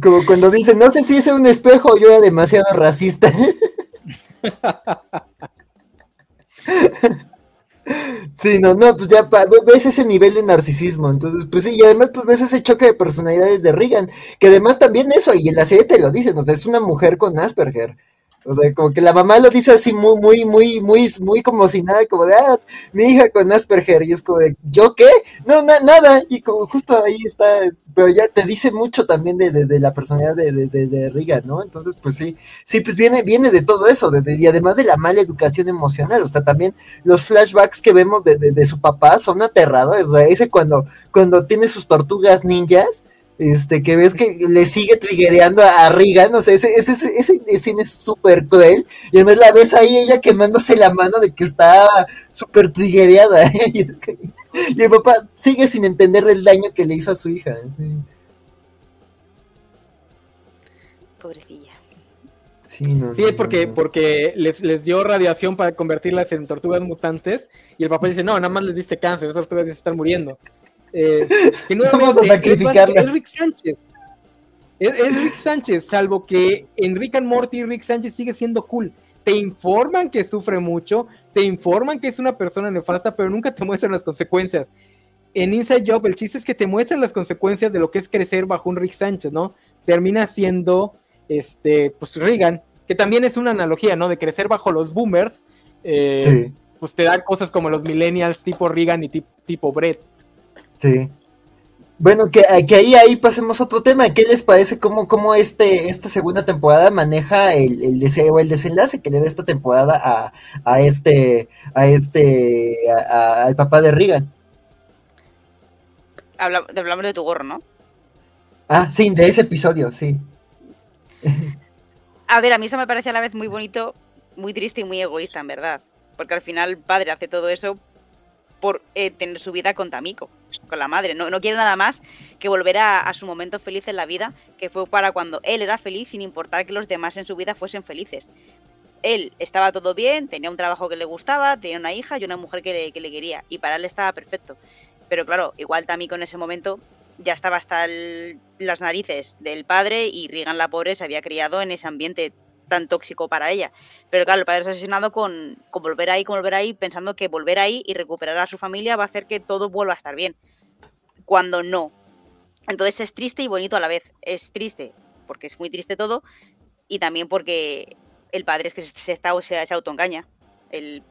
Como cuando dice, no sé si es un espejo, yo era demasiado racista. Sí, no, no, pues ya ves ese nivel de narcisismo, entonces, pues sí, y además pues ves ese choque de personalidades de Regan, que además también eso, y en la serie te lo dicen, o sea, es una mujer con Asperger, o sea, como que la mamá lo dice así muy, muy, muy, muy, muy como si nada, como de, ah, mi hija con Asperger, y es como de, ¿yo qué? No, nada, y como justo ahí está, pero ya te dice mucho también de, de, la personalidad de, de, de, Riga, ¿no? Entonces, pues sí, sí, pues viene, viene de todo eso, y además de la mala educación emocional, o sea, también los flashbacks que vemos de, de, su papá son aterradores, o sea, ese cuando, cuando tiene sus tortugas ninjas, este, que ves que le sigue triguereando a Regan, o sea, ese, ese, ese, escena es súper cruel, y además la ves ahí ella quemándose la mano de que está súper triguereada, y, el papá sigue sin entender el daño que le hizo a su hija. Pobrecilla. Sí, no, sí porque, porque les, les, dio radiación para convertirlas en tortugas mutantes, y el papá dice, no, nada más les diste cáncer, esas tortugas ya se están muriendo. Eh, que Vamos a sacrificarla. Es, Rick Sánchez. Es, Rick Sánchez, salvo que en Rick and Morty Rick Sánchez sigue siendo cool. Te informan que sufre mucho, te informan que es una persona nefasta, pero nunca te muestran las consecuencias. En Inside Job, el chiste es que te muestran las consecuencias de lo que es crecer bajo un Rick Sánchez, ¿no? Termina siendo, este, pues Reagan, que también es una analogía, ¿no? De crecer bajo los boomers, eh, pues te dan cosas como los millennials tipo Reagan y tipo Brett. Sí. Bueno, que, que, ahí, ahí pasemos a otro tema. ¿Qué les parece cómo, cómo este, esta segunda temporada maneja el, el, el desenlace que le da esta temporada a, a este, a este, al papá de Regan? hablamos de tu gorro, ¿no? Ah, sí, de ese episodio, sí. A ver, a mí eso me parece a la vez muy bonito, muy triste y muy egoísta, en verdad. Porque al final el padre hace todo eso por eh, tener su vida con Tamiko, con la madre. No, no quiere nada más que volver a, su momento feliz en la vida, que fue para cuando él era feliz sin importar que los demás en su vida fuesen felices. Él estaba todo bien, tenía un trabajo que le gustaba, tenía una hija y una mujer que le, que le quería, y para él estaba perfecto. Pero claro, igual Tamiko en ese momento ya estaba hasta las narices del padre y Regan la pobre se había criado en ese ambiente tan tóxico para ella. Pero claro, el padre es asesinado con, con volver ahí, con volver ahí, pensando que volver ahí y recuperar a su familia va a hacer que todo vuelva a estar bien. Cuando no. Entonces es triste y bonito a la vez. Es triste, porque es muy triste todo, y también porque el padre es que se, está, o sea, se autoengaña. Él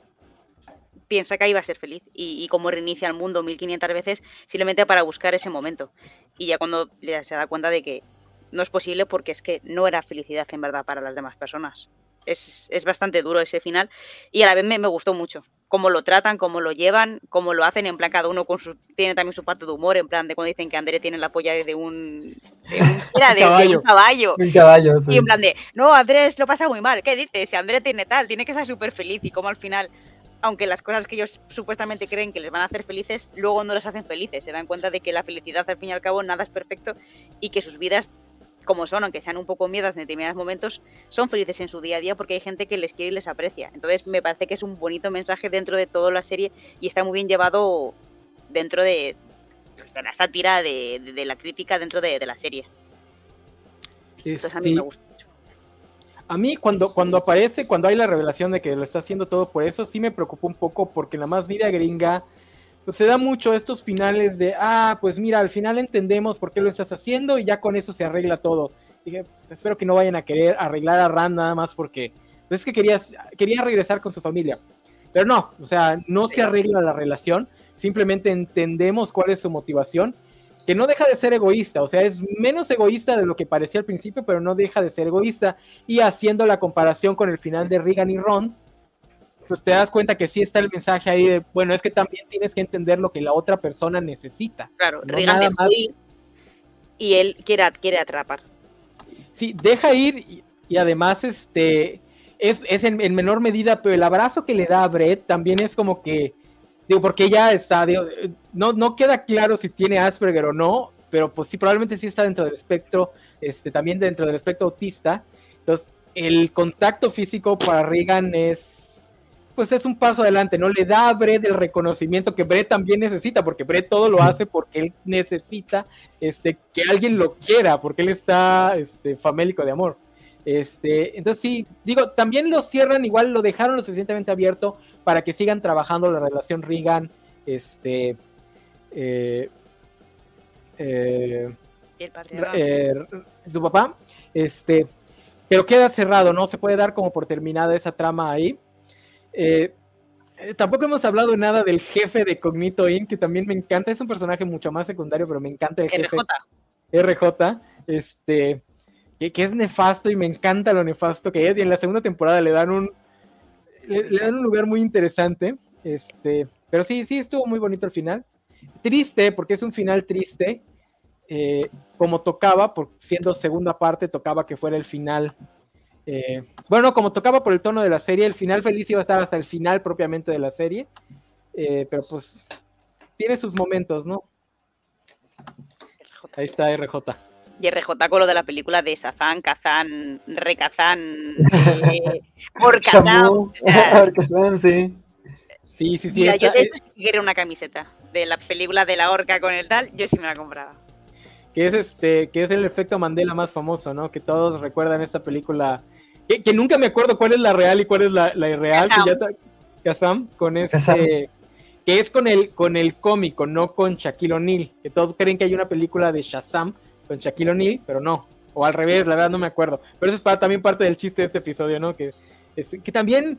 piensa que ahí va a ser feliz y, y como reinicia el mundo 1500 veces simplemente para buscar ese momento. Y ya cuando se da cuenta de que no es posible porque es que no era felicidad en verdad para las demás personas. Es, bastante duro ese final y a la vez me, gustó mucho cómo lo tratan, cómo lo llevan, cómo lo hacen, en plan cada uno con su, tiene también su parte de humor, en plan de cuando dicen que André tiene la polla de un, de un, caballo. Un caballo Y en plan de, no, Andrés lo pasa muy mal, ¿qué dices? Si André tiene tal, tiene que estar súper feliz y como al final aunque las cosas que ellos supuestamente creen que les van a hacer felices, luego no les hacen felices. Se dan cuenta de que la felicidad, al fin y al cabo, nada es perfecto y que sus vidas como son, aunque sean un poco miedas en determinados momentos, son felices en su día a día porque hay gente que les quiere y les aprecia. Entonces me parece que es un bonito mensaje dentro de toda la serie y está muy bien llevado dentro de, pues, la sátira, de, la crítica dentro de, la serie. Entonces a mí me Sí. gusta mucho. A mí cuando, cuando aparece, cuando hay la revelación de que lo está haciendo todo por eso, sí me preocupó un poco porque en la más vida gringa pues se da mucho estos finales de, ah, pues mira, al final entendemos por qué lo estás haciendo y ya con eso se arregla todo. Dije, espero que no vayan a querer arreglar a Rand nada más porque pues es que querías, quería regresar con su familia. Pero no, o sea, no se arregla la relación, simplemente entendemos cuál es su motivación, que no deja de ser egoísta, o sea, es menos egoísta de lo que parecía al principio, pero no deja de ser egoísta. Y haciendo la comparación con el final de Regan y Ron, pues te das cuenta que sí está el mensaje ahí de, bueno, es que también tienes que entender lo que la otra persona necesita. Claro, No Regan nada más. ir y él quiere, quiere atrapar. Sí, deja ir y, y además este es, es en, en menor medida, pero el abrazo que le da a Brett también es como que, digo, porque ella está, digo, no, no queda claro si tiene Asperger o no, pero pues sí, probablemente sí está dentro del espectro, este, también dentro del espectro autista. Entonces, el contacto físico para Regan es, pues es un paso adelante, ¿no? Le da a Brett el reconocimiento que Brett también necesita, porque Brett todo lo hace porque él necesita este, que alguien lo quiera, porque él está este, famélico de amor. Este, entonces sí, digo, también lo cierran, igual lo dejaron lo suficientemente abierto para que sigan trabajando la relación Regan, este, eh, eh, Y el patriarcado. eh, su papá, este, pero queda cerrado, ¿no? Se puede dar como por terminada esa trama ahí. Eh, eh, tampoco hemos hablado nada del jefe de Cognito Inc., que también me encanta, es un personaje mucho más secundario, pero me encanta el jefe. RJ. RJ, este, que, que es nefasto y me encanta lo nefasto que es. Y en la segunda temporada le dan un, le, le dan un lugar muy interesante. Este, pero sí, sí, estuvo muy bonito el final. Triste, porque es un final triste. eh, como tocaba, por siendo segunda parte, tocaba que fuera el final. Eh, bueno, como tocaba por el tono de la serie, el final feliz iba a estar hasta el final propiamente de la serie. eh, pero pues tiene sus momentos, ¿no? Ahí está RJ. Y RJ con lo de la película de Sazán, Kazán, Recazán, eh, Orkazán. Camus, o sea, Orkazam, sí. Sí, sí, sí. mira, yo de eso sí quiero una camiseta. De la película de la orca con el tal, yo sí me la compraba. que es este, que es el efecto Mandela más famoso, ¿no? Que todos recuerdan esta película. Que, que nunca me acuerdo cuál es la real y cuál es la, la irreal. Que ya ta- Kazam, con este. Kazam. Que es con el, con el cómico, no con Shaquille O'Neal. Que todos creen que hay una película de Shazam con Shaquille O'Neal, pero no. O al revés, la verdad no me acuerdo. Pero eso es para, también parte del chiste de este episodio, ¿no? Que, es- que también.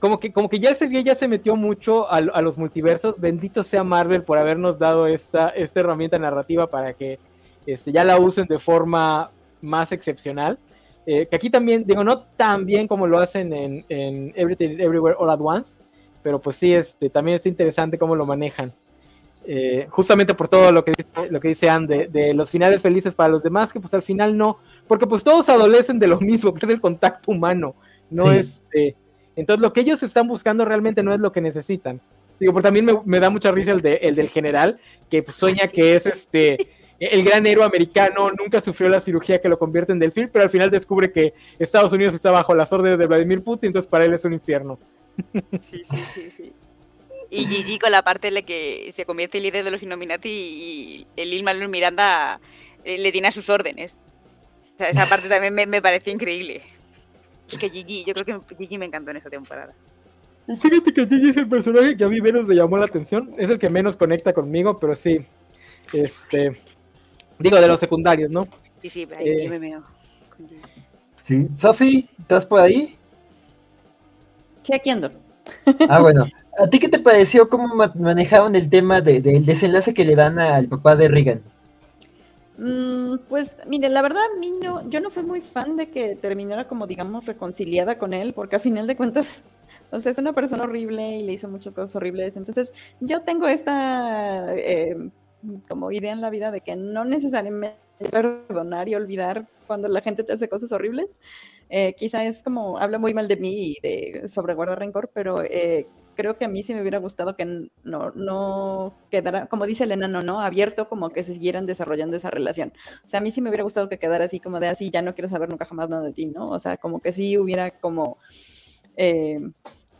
Como que, como que ya ese día ya se metió mucho a, a los multiversos. Bendito sea Marvel por habernos dado esta, esta herramienta narrativa para que este, ya la usen de forma más excepcional. Eh, que aquí también, digo, no tan bien como lo hacen en, en Everything Everywhere All at Once, pero pues sí, este, también está interesante cómo lo manejan. Eh, justamente por todo lo que dice, lo que dice Anne de, de los finales felices para los demás, que pues al final no, porque pues todos adolecen de lo mismo, que es el contacto humano, no Sí. es... eh, entonces lo que ellos están buscando realmente no es lo que necesitan. Digo, pero también me, me da mucha risa el, de, el del general, que pues, sueña que es este el gran héroe americano, nunca sufrió la cirugía que lo convierte en delfín, pero al final descubre que Estados Unidos está bajo las órdenes de Vladimir Putin, entonces para él es un infierno. Sí, sí, sí, sí. Y Gigi con la parte en la que se convierte en líder de los Illuminati y el Lin Manuel Miranda eh, le tiene a sus órdenes. O sea, esa parte también me, me pareció increíble. Es que Gigi, yo creo que Gigi me encantó en esta temporada. Y Fíjate que Gigi es el personaje que a mí menos me llamó la atención, es el que menos conecta conmigo, pero sí, este, digo, de los secundarios, ¿no? Sí, sí, ahí Eh. yo me Gigi. Sí. Sofi, ¿estás por ahí? Sí, aquí ando. Ah, bueno. ¿A ti qué te pareció cómo ma- manejaron el tema de- del desenlace que le dan al papá de Regan? Mm, pues mire, la verdad a mí no, yo no fui muy fan de que terminara como digamos reconciliada con él, porque a final de cuentas, o sea, es una persona horrible y le hizo muchas cosas horribles. Entonces, yo tengo esta eh, como idea en la vida de que no necesariamente es perdonar y olvidar cuando la gente te hace cosas horribles. Eh, quizá es como, habla muy mal de mí y de sobre guardar rencor, pero eh, creo que a mí sí me hubiera gustado que no, no quedara, como dice el enano, ¿no? Abierto, como que se siguieran desarrollando esa relación. O sea, a mí sí me hubiera gustado que quedara así como de así, ya no quiero saber nunca jamás nada de ti, ¿no? O sea, como que sí hubiera como eh,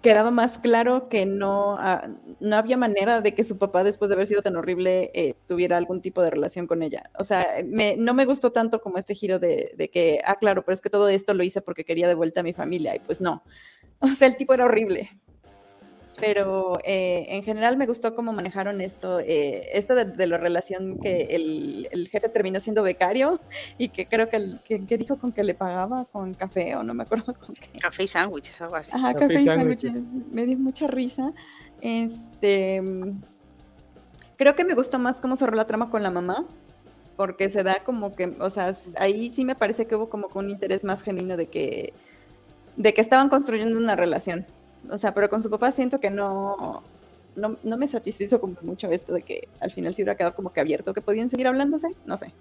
quedado más claro que no, ah, no había manera de que su papá, después de haber sido tan horrible, eh, tuviera algún tipo de relación con ella. O sea, me, no me gustó tanto como este giro de, de, que, ah, claro, pero es que todo esto lo hice porque quería de vuelta a mi familia. Y pues no. O sea, el tipo era horrible pero eh, en general me gustó cómo manejaron esto, eh, esto de, la relación que el, el, jefe terminó siendo becario y que creo que, el, que, que, dijo con que le pagaba con café o no me acuerdo con qué. Café y sándwiches, algo así. Ajá, café, café y sándwiches. Me dio mucha risa. Este, creo que me gustó más cómo cerró la trama con la mamá, porque se da como que, o sea, ahí sí me parece que hubo como un interés más genuino de que, de que estaban construyendo una relación. O sea, pero con su papá siento que no, no, no me satisfizo como mucho esto de que al final sí hubiera quedado como que abierto, que podían seguir hablándose, no sé.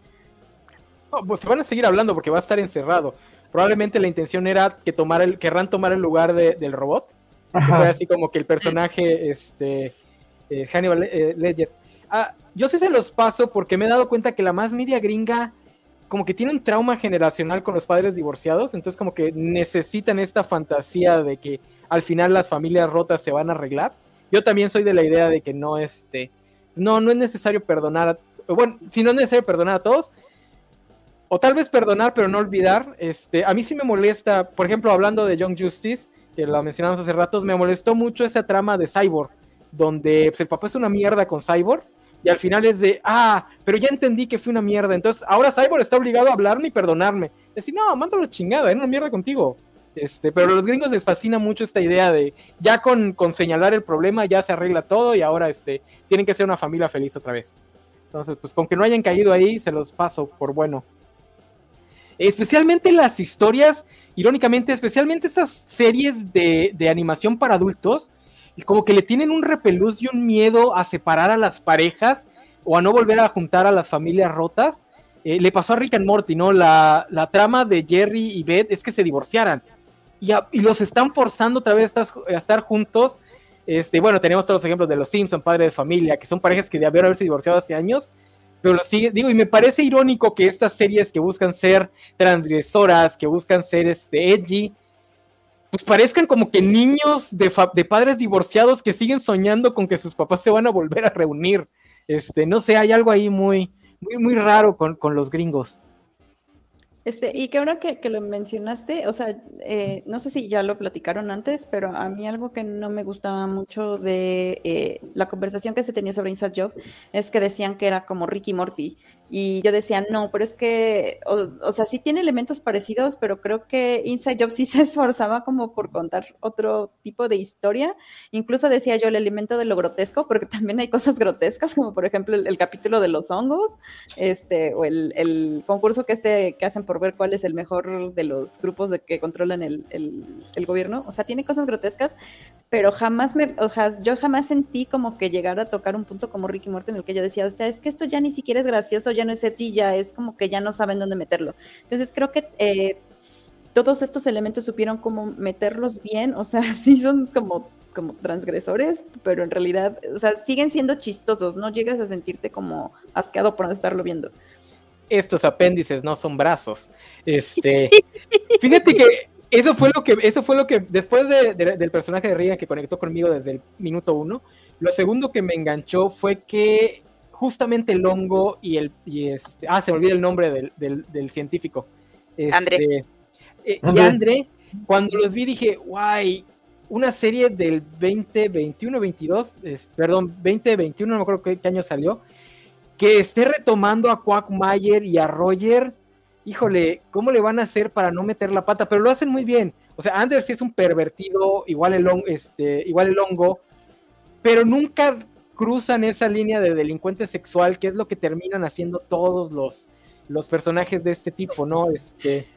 No, pues se van a seguir hablando porque va a estar encerrado. Probablemente la intención era que tomar el, querrán tomar el lugar de, del robot. Que fue así como que el personaje, este, eh, Hannibal eh, Ledger. Ah, yo sí se los paso porque me he dado cuenta que la más media gringa como que tiene un trauma generacional con los padres divorciados, entonces como que necesitan esta fantasía de que al final las familias rotas se van a arreglar. Yo también soy de la idea de que no, este, no, no es necesario perdonar, a, bueno, si no es necesario perdonar a todos, o tal vez perdonar pero no olvidar, este, a mí sí me molesta, por ejemplo, hablando de Young Justice, que lo mencionamos hace ratos, me molestó mucho esa trama de Cyborg, donde pues, el papá es una mierda con Cyborg, y al final es de, ah, pero ya entendí que fue una mierda, entonces ahora Cyborg está obligado a hablarme y perdonarme. Decir, no, mándalo chingada, era una mierda contigo. Este, pero a los gringos les fascina mucho esta idea de ya con, con, señalar el problema ya se arregla todo y ahora este, tienen que ser una familia feliz otra vez. Entonces, pues con que no hayan caído ahí, se los paso por bueno. Especialmente las historias, irónicamente, especialmente esas series de, de animación para adultos, como que le tienen un repelús y un miedo a separar a las parejas o a no volver a juntar a las familias rotas. Eh, le pasó a Rick and Morty, ¿no? La, la, trama de Jerry y Beth es que se divorciaran y, los están forzando otra vez a estar, juntos. Este, bueno, tenemos todos los ejemplos de los Simpson, padre de familia, que son parejas que debieron haberse divorciado hace años, pero lo sigue, digo, y me parece irónico que estas series que buscan ser transgresoras, que buscan ser este, edgy, pues parezcan como que niños de, de, padres divorciados que siguen soñando con que sus papás se van a volver a reunir. Este, no sé, hay algo ahí muy, muy, muy raro con, con los gringos. Este, y que ahora que, que lo mencionaste, o sea, eh, no sé si ya lo platicaron antes, pero a mí algo que no me gustaba mucho de eh, la conversación que se tenía sobre Inside Job es que decían que era como Ricky Morty. Y yo decía, no, pero es que, o, o, sea, sí tiene elementos parecidos, pero creo que Inside Job sí se esforzaba como por contar otro tipo de historia. Incluso decía yo el elemento de lo grotesco, porque también hay cosas grotescas, como por ejemplo el, el capítulo de los hongos, este, o el, el concurso que este que hacen por ver cuál es el mejor de los grupos de que controlan el, el, gobierno. O sea, tiene cosas grotescas, pero jamás me, o sea, yo jamás sentí como que llegara a tocar un punto como Ricky Morty en el que yo decía, o sea, es que esto ya ni siquiera es gracioso, ya no es edgy, ya es como que ya no saben dónde meterlo. Entonces creo que eh, todos estos elementos supieron cómo meterlos bien, o sea, sí son como como transgresores, pero en realidad, o sea, siguen siendo chistosos, no llegas a sentirte como asqueado por estarlo viendo estos apéndices no son brazos. Este, fíjate que eso fue lo que, eso fue lo que, después de, de, del personaje de Regan que conectó conmigo desde el minuto uno, lo segundo que me enganchó fue que justamente el hongo y el, y este, ah, se me olvida el nombre del, del, del científico. Este, André. Eh, y André, cuando los vi dije, guay, una serie del 2021, 22, es, perdón, 2021, no me acuerdo qué, qué año salió, que esté retomando a Quackmayer y a Roger, híjole, ¿cómo le van a hacer para no meter la pata? Pero lo hacen muy bien. O sea, Anders sí es un pervertido, igual el, este, igual el hongo, pero nunca cruzan esa línea de delincuente sexual, que es lo que terminan haciendo todos los, los personajes de este tipo, ¿no? Este.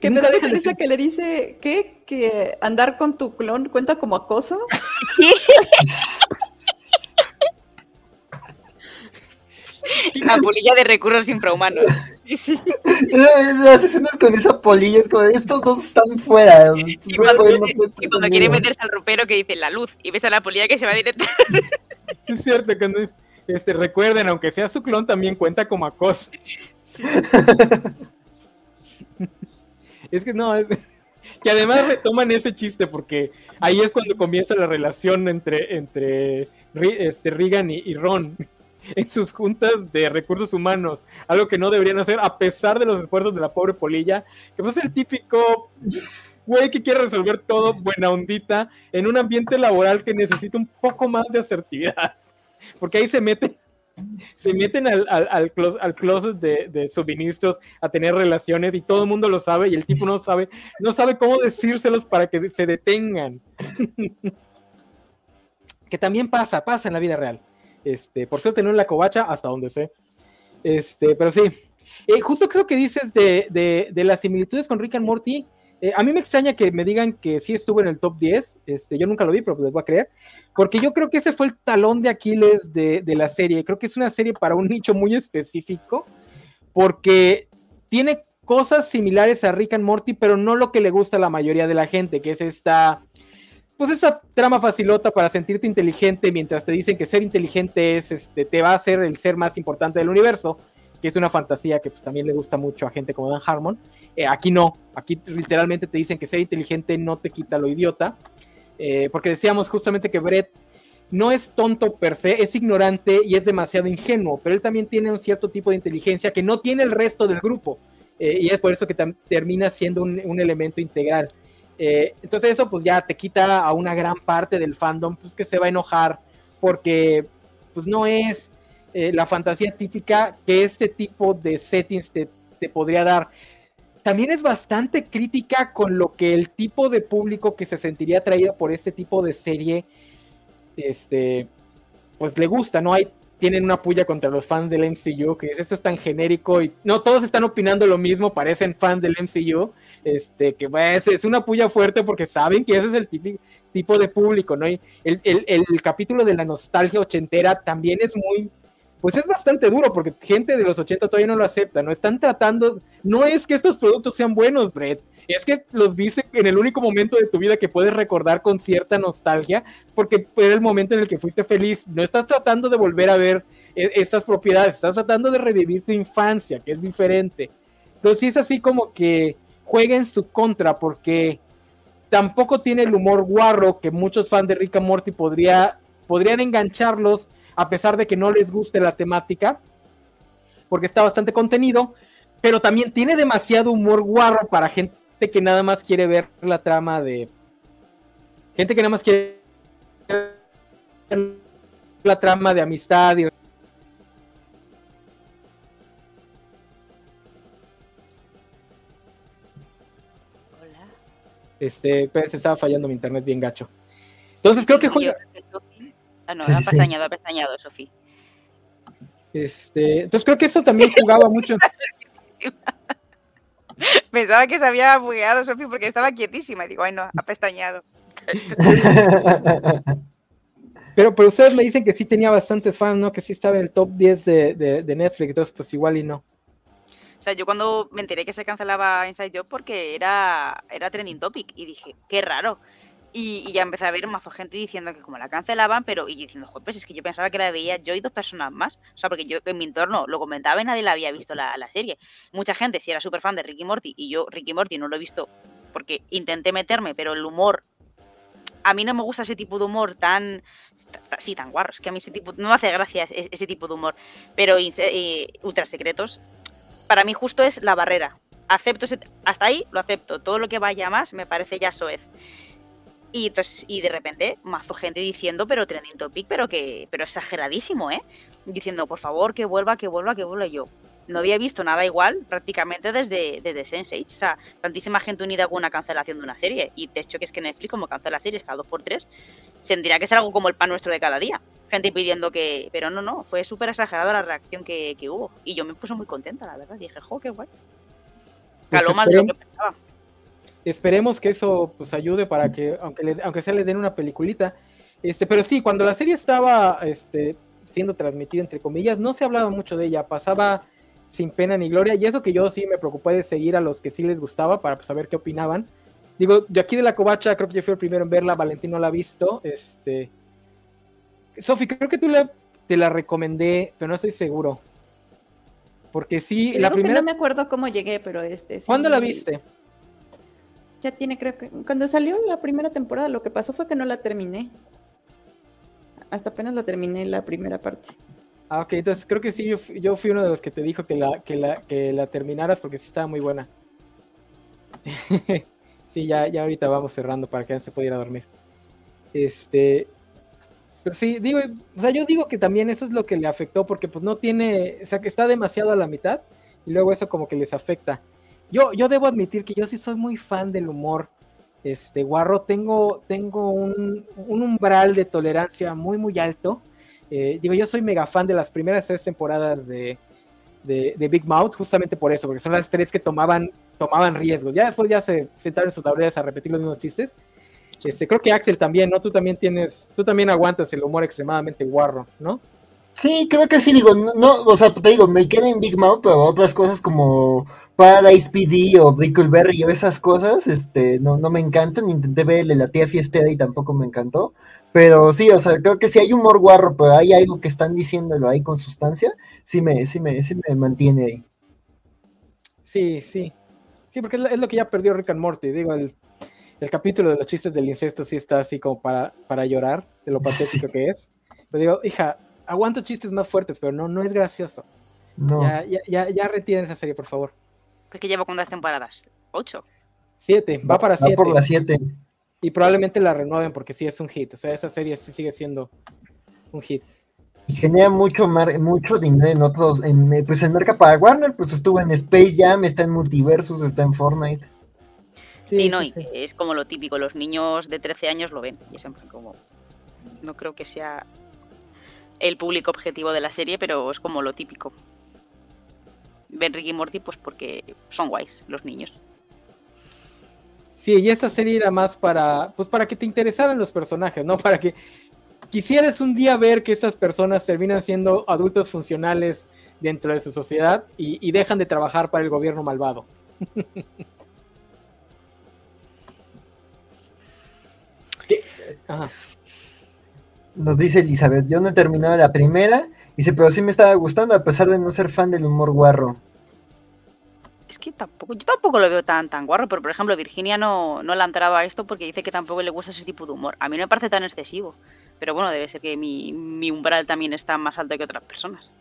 Que me da mucha risa que le dice, ¿qué? ¿Que andar con tu clon cuenta como acoso? La polilla de recursos infrahumanos. Las escenas con esa polilla es como estos dos están fuera. Y cuando, no y cuando quiere meterse al ropero que dice la luz y ves a la polilla que se va directo. Sí, es cierto, cuando este, recuerden, aunque sea su clon, también cuenta como acoso. Sí. es que no, es, que además retoman ese chiste porque ahí es cuando comienza la relación entre, entre este, Regan y, Ron en sus juntas de recursos humanos, algo que no deberían hacer a pesar de los esfuerzos de la pobre polilla, que fue el típico güey que quiere resolver todo buena ondita en un ambiente laboral que necesita un poco más de asertividad, porque ahí se mete se meten al, al, closet de, suministros a tener relaciones y todo el mundo lo sabe y el tipo no sabe, no sabe cómo decírselos para que se detengan. que también pasa, pasa en la vida real. Este, por suerte no en la covacha, hasta donde sé. Este, pero sí. Eh, justo creo que dices de, de, las similitudes con Rick and Morty. Eh, a mí me extraña que me digan que sí estuvo en el top 10. Este, yo nunca lo vi, pero les voy a creer. Porque yo creo que ese fue el talón de Aquiles de, la serie. Creo que es una serie para un nicho muy específico. Porque tiene cosas similares a Rick and Morty, pero no lo que le gusta a la mayoría de la gente, que es esta. Pues esa trama facilota para sentirte inteligente mientras te dicen que ser inteligente es, este, te va a hacer el ser más importante del universo, que es una fantasía que pues también le gusta mucho a gente como Dan Harmon. Eh, aquí no, aquí literalmente te dicen que ser inteligente no te quita lo idiota, eh, porque decíamos justamente que Brett no es tonto per se, es ignorante y es demasiado ingenuo, pero él también tiene un cierto tipo de inteligencia que no tiene el resto del grupo, eh, y es por eso que termina siendo un, elemento integral. entonces eso pues ya te quita a una gran parte del fandom pues que se va a enojar porque pues no es la fantasía típica que este tipo de settings te, te podría dar también es bastante crítica con lo que el tipo de público que se sentiría atraído por este tipo de serie, este, pues le gusta, ¿no? Hay, tienen una puya contra los fans del MCU, que es esto es tan genérico y no todos están opinando lo mismo, parecen fans del MCU, este, que pues, es una puya fuerte porque saben que ese es el tipo de público, ¿no? Y el, el capítulo de la nostalgia ochentera también es muy pues es bastante duro porque gente de los 80 todavía no lo acepta, ¿no? Están tratando, no es que estos productos sean buenos, Brett, es que los viste en el único momento de tu vida que puedes recordar con cierta nostalgia, porque fue el momento en el que fuiste feliz, no estás tratando de volver a ver eh, estas propiedades, estás tratando de revivir tu infancia, que es diferente. Entonces es así como que juega en su contra, porque tampoco tiene el humor guarro que muchos fans de Rick and Morty podría, podrían engancharlos a pesar de que no les guste la temática, porque está bastante contenido, pero también tiene demasiado humor guarro para gente que nada más quiere ver la trama de... Gente que nada más quiere ver la trama de amistad y... Este, pues estaba fallando mi internet bien gacho. Entonces creo que juega... Ah, no, ha pestañado, ha pestañado, Sofía. Este, entonces creo que eso también jugaba mucho. Pensaba que se había bugueado Sofía porque estaba quietísima. Y digo, ay no, ha pestañado. pero, pero ustedes me dicen que sí tenía bastantes fans, ¿no? Que sí estaba en el top 10 de, de, Netflix, entonces pues igual y no. O sea, yo cuando me enteré que se cancelaba Inside Job porque era, era trending topic y dije, qué raro. Y, ya empecé a ver mazo gente diciendo que como la cancelaban, pero y diciendo, joder, pues es que yo pensaba que la veía yo y dos personas más. O sea, porque yo en mi entorno lo comentaba y nadie la había visto la, serie. Mucha gente sí era súper fan de Ricky Morty y yo Ricky Morty no lo he visto porque intenté meterme, pero el humor. A mí no me gusta ese tipo de humor tan. Sí, tan guarro. Es que a mí ese tipo. No me hace gracia ese, tipo de humor. Pero eh, ultra secretos. Para mí justo es la barrera. Acepto ese, hasta ahí lo acepto. Todo lo que vaya más me parece ya soez. Y, pues, y de repente, mazo gente diciendo, pero trending topic, pero que pero exageradísimo, ¿eh? Diciendo, por favor, que vuelva, que vuelva, que vuelva yo. No había visto nada igual prácticamente desde, desde Sense8. O sea, tantísima gente unida con una cancelación de una serie. Y de hecho que es que Netflix, como cancela series cada dos por tres, tendría que ser algo como el pan nuestro de cada día. Gente pidiendo que... Pero no, no, fue súper exagerada la reacción que, que, hubo. Y yo me puse muy contenta, la verdad. Dije, jo, qué guay. Pues Caló más de lo que pensaba esperemos que eso pues ayude para que, aunque, aunque sea le den una peliculita. Este, pero sí, cuando la serie estaba este, siendo transmitida, entre comillas, no se hablaba mucho de ella, pasaba sin pena ni gloria, y eso que yo sí me preocupé de seguir a los que sí les gustaba para pues, saber qué opinaban. Digo, yo aquí de la covacha creo que yo fui el primero en verla, Valentín no la ha visto. Este... Sofi, creo que tú te la recomendé, pero no estoy seguro. Porque sí, la primera... no me acuerdo cómo llegué, pero este... ¿Cuándo la viste? Ya tiene, creo que. Cuando salió la primera temporada, lo que pasó fue que no la terminé. Hasta apenas la terminé la primera parte. Ah, ok, entonces creo que sí, yo, yo fui uno de los que te dijo que la, que la, que la terminaras porque sí estaba muy buena. sí, ya, ya ahorita vamos cerrando para que se pudiera dormir. Este. Pero sí, digo, o sea, yo digo que también eso es lo que le afectó porque pues no tiene, o sea, que está demasiado a la mitad y luego eso como que les afecta. Yo, yo debo admitir que yo sí soy muy fan del humor. Este, guarro, tengo, tengo un, un umbral de tolerancia muy, muy alto. Eh, digo, yo soy mega fan de las primeras tres temporadas de, de, Big Mouth, justamente por eso, porque son las tres que tomaban, tomaban riesgos. Ya después ya se sentaron en sus laureles a repetir los mismos chistes. Este, creo que Axel también, ¿no? Tú también tienes, tú también aguantas el humor extremadamente guarro, ¿no? Sí, creo que sí, digo, no, no, o sea, te digo, me queda en Big Mouth, pero otras cosas como Paradise PD o Brickleberry o esas cosas, este, no, no me encantan, intenté ver el de la tía fiestera y tampoco me encantó, pero sí, o sea, creo que si hay humor guarro, pero hay algo que están diciéndolo ahí con sustancia, sí me, sí me, sí me mantiene ahí. Sí, sí. Sí, porque es lo, es lo que ya perdió Rick and Morty. Digo, el, el capítulo de los chistes del incesto sí está así como para, para llorar de lo patético Sí. que es. Pero digo, hija, aguanto chistes más fuertes, pero no, no es gracioso. No. Ya, ya, ya, ya retiren esa serie, por favor. Porque lleva cuántas temporadas? ¿Ocho? Siete, va para Va siete. por las siete. Y probablemente la renueven porque sí es un hit. O sea, esa serie sí sigue siendo un hit. Y genera mucho mar- mucho dinero en otros, en, eh, pues en marca para Warner, pues estuvo en Space Jam, está en Multiversus, está en Fortnite. Sí, no, y que es como lo típico, los niños de 13 años lo ven. Y es en plan como. No creo que sea el público objetivo de la serie, pero es como lo típico. Ven Ricky y Morty, pues porque son guays los niños. Sí, y esa serie era más para, pues para que te interesaran los personajes, ¿no? Para que quisieras un día ver que estas personas terminan siendo adultos funcionales dentro de su sociedad y, y dejan de trabajar para el gobierno malvado. ¿Qué? Ajá. Nos dice Elizabeth, yo no he terminado la primera, dice, pero sí me estaba gustando a pesar de no ser fan del humor guarro. Es que tampoco, yo tampoco lo veo tan tan guarro, pero por ejemplo, Virginia no, no ha entrado a esto porque dice que tampoco le gusta ese tipo de humor. A mí no me parece tan excesivo. Pero bueno, debe ser que mi, mi umbral también está más alto que otras personas.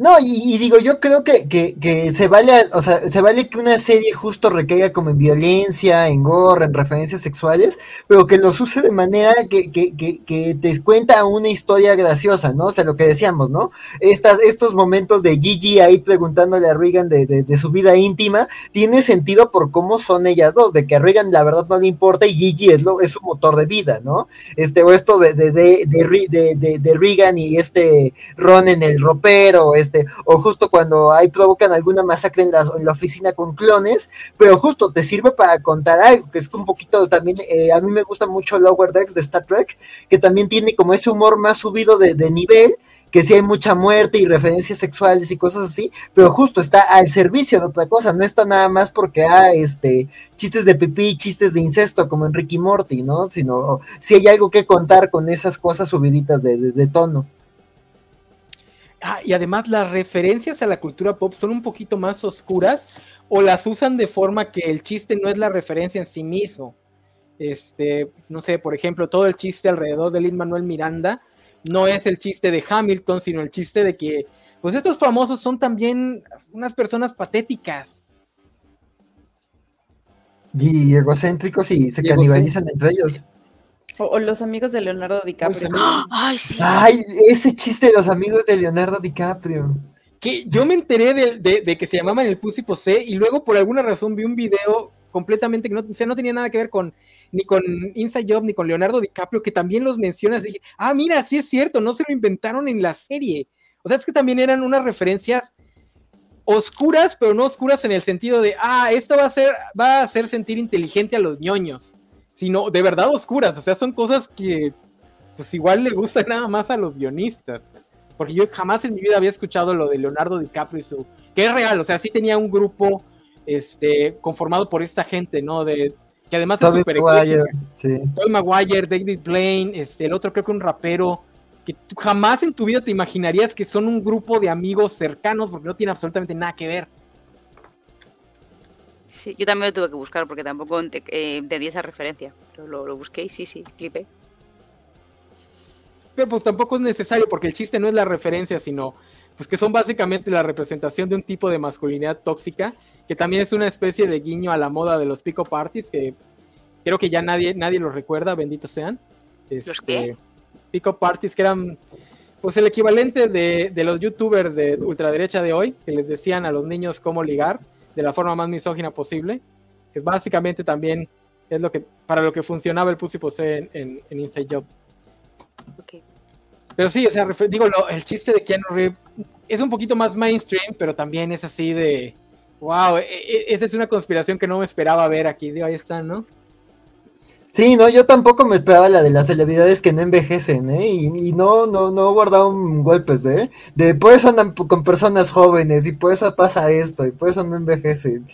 No, y, digo, yo creo que, que, se vale, o sea, se vale que una serie justo recaiga como en violencia, en gore, en referencias sexuales, pero que los use de manera que, que, te cuenta una historia graciosa, ¿no? O sea, lo que decíamos, ¿no? Estas, estos momentos de Gigi ahí preguntándole a Regan de, de, su vida íntima, tiene sentido por cómo son ellas dos, de que a Regan la verdad no le importa y Gigi es, lo, es su motor de vida, ¿no? Este, o esto de, de, de Regan y este Ron en el ropero, este, o justo cuando ahí provocan alguna masacre en la, en la, oficina con clones, pero justo te sirve para contar algo, que es un poquito también, eh, a mí me gusta mucho Lower Decks de Star Trek, que también tiene como ese humor más subido de, nivel, que sí hay mucha muerte y referencias sexuales y cosas así, pero justo está al servicio de otra cosa, no está nada más porque ah, este, chistes de pipí, chistes de incesto como en Ricky Morty, ¿no? Sino si hay algo que contar con esas cosas subiditas de tono. Ah, y además las referencias a la cultura pop son un poquito más oscuras o las usan de forma que el chiste no es la referencia en sí mismo. Este, no sé, por ejemplo, todo el chiste alrededor de Lin Manuel Miranda no es el chiste de Hamilton, sino el chiste de que, pues estos famosos son también unas personas patéticas. Y egocéntricos y se y canibalizan entre ellos. O, o, los amigos de Leonardo DiCaprio. Ay, sí. Ay, ese chiste de los amigos de Leonardo DiCaprio. Que yo me enteré de, de, de que se llamaban el Pussy Posé y luego por alguna razón vi un video completamente que no, o sea, no tenía nada que ver con ni con Inside Job ni con Leonardo DiCaprio, que también los mencionas. Y dije, ah, mira, sí es cierto, no se lo inventaron en la serie. O sea, es que también eran unas referencias oscuras, pero no oscuras en el sentido de, ah, esto va a ser, va a hacer sentir inteligente a los ñoños, sino de verdad oscuras. O sea, son cosas que, pues igual le gustan nada más a los guionistas. Porque yo jamás en mi vida había escuchado lo de Leonardo DiCaprio y su. que es real, o sea, sí tenía un grupo este, conformado por esta gente, ¿no? De, que además Toby es super Maguire, sí. Toby Maguire, David Blaine, este, el otro creo que un rapero, que tú jamás en tu vida te imaginarías que son un grupo de amigos cercanos porque no tiene absolutamente nada que ver. Sí, yo también lo tuve que buscar porque tampoco eh, entendí esa referencia. Pero lo, lo busqué y sí, sí, flipé. Pero pues tampoco es necesario porque el chiste no es la referencia, sino pues que son básicamente la representación de un tipo de masculinidad tóxica, que también es una especie de guiño a la moda de los pick-up artists, que creo que ya nadie, nadie los recuerda, benditos sean. Este, qué? Pick-up artists que eran pues el equivalente de, de los youtubers de ultraderecha de hoy, que les decían a los niños cómo ligar de la forma más misógina posible, que básicamente también es lo que para lo que funcionaba el Pussy Pose en, en, en Inside Job. Pero sí, o sea, digo, lo- el chiste de Keanu Reeves es un poquito más mainstream, pero también es así de, wow, e- e- esa es una conspiración que no me esperaba ver aquí. Digo, ahí está, ¿no? Sí, no, yo tampoco me esperaba la de las celebridades que no envejecen, ¿eh? Y, y no, no, no guardaron golpes, ¿eh? De por eso andan con personas jóvenes y por eso pasa esto y por eso no envejecen.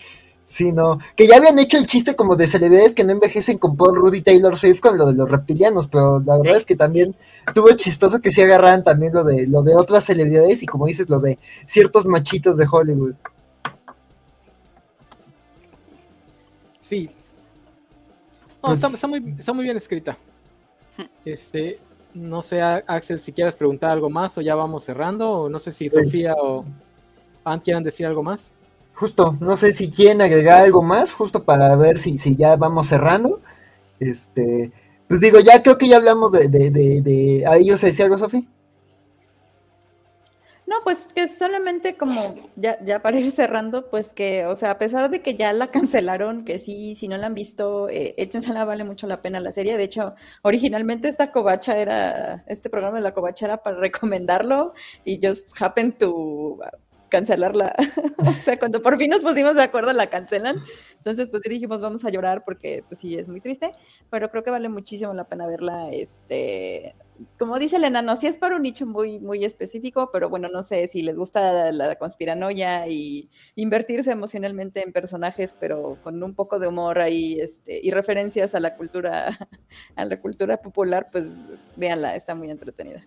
Sí, no. Que ya habían hecho el chiste como de celebridades que no envejecen con Paul Rudd y Taylor Swift con lo de los reptilianos, pero la verdad es que también estuvo chistoso que sí agarraran también lo de, lo de otras celebridades y como dices, lo de ciertos machitos de Hollywood. Sí. No, Pues- está, está muy, está muy bien escrita. Este, no sé, A- Axel, si quieres preguntar algo más o ya vamos cerrando, o no sé si Pues- Sofía o Ant quieran decir algo más. Justo, no sé si quieren agregar algo más, justo para ver si, si ya vamos cerrando. Este, pues digo, ya creo que ya hablamos de, de, de, de... ¿A ellos se decía algo, Sofi? No, pues que solamente como ya, ya para ir cerrando, pues que, o sea, a pesar de que ya la cancelaron, que sí, si no la han visto, eh, échensela, vale mucho la pena la serie. De hecho, originalmente esta covacha era, este programa de la covacha era para recomendarlo y just happen to cancelarla. o sea, cuando por fin nos pusimos de acuerdo la cancelan. Entonces, pues dijimos, vamos a llorar porque, pues sí, es muy triste, pero creo que vale muchísimo la pena verla, este, como dice el enano, sí es para un nicho muy, muy específico, pero bueno, no sé si les gusta la conspiranoia y invertirse emocionalmente en personajes, pero con un poco de humor ahí, este, y referencias a la cultura, a la cultura popular, pues véanla, está muy entretenida.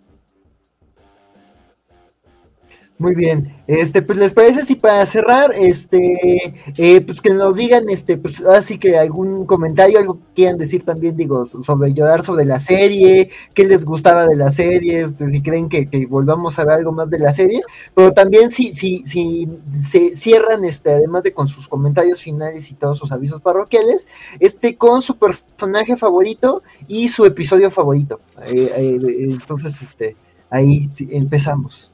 Muy bien, este, pues les parece si para cerrar, este, eh, pues que nos digan, este, pues así que algún comentario, algo que quieran decir también, digo, so- sobre llorar sobre la serie, qué les gustaba de la serie, este, si creen que, que volvamos a ver algo más de la serie, pero también si, si, si se cierran, este, además de con sus comentarios finales y todos sus avisos parroquiales, este, con su personaje favorito y su episodio favorito. Eh, eh, entonces, este, ahí sí, empezamos.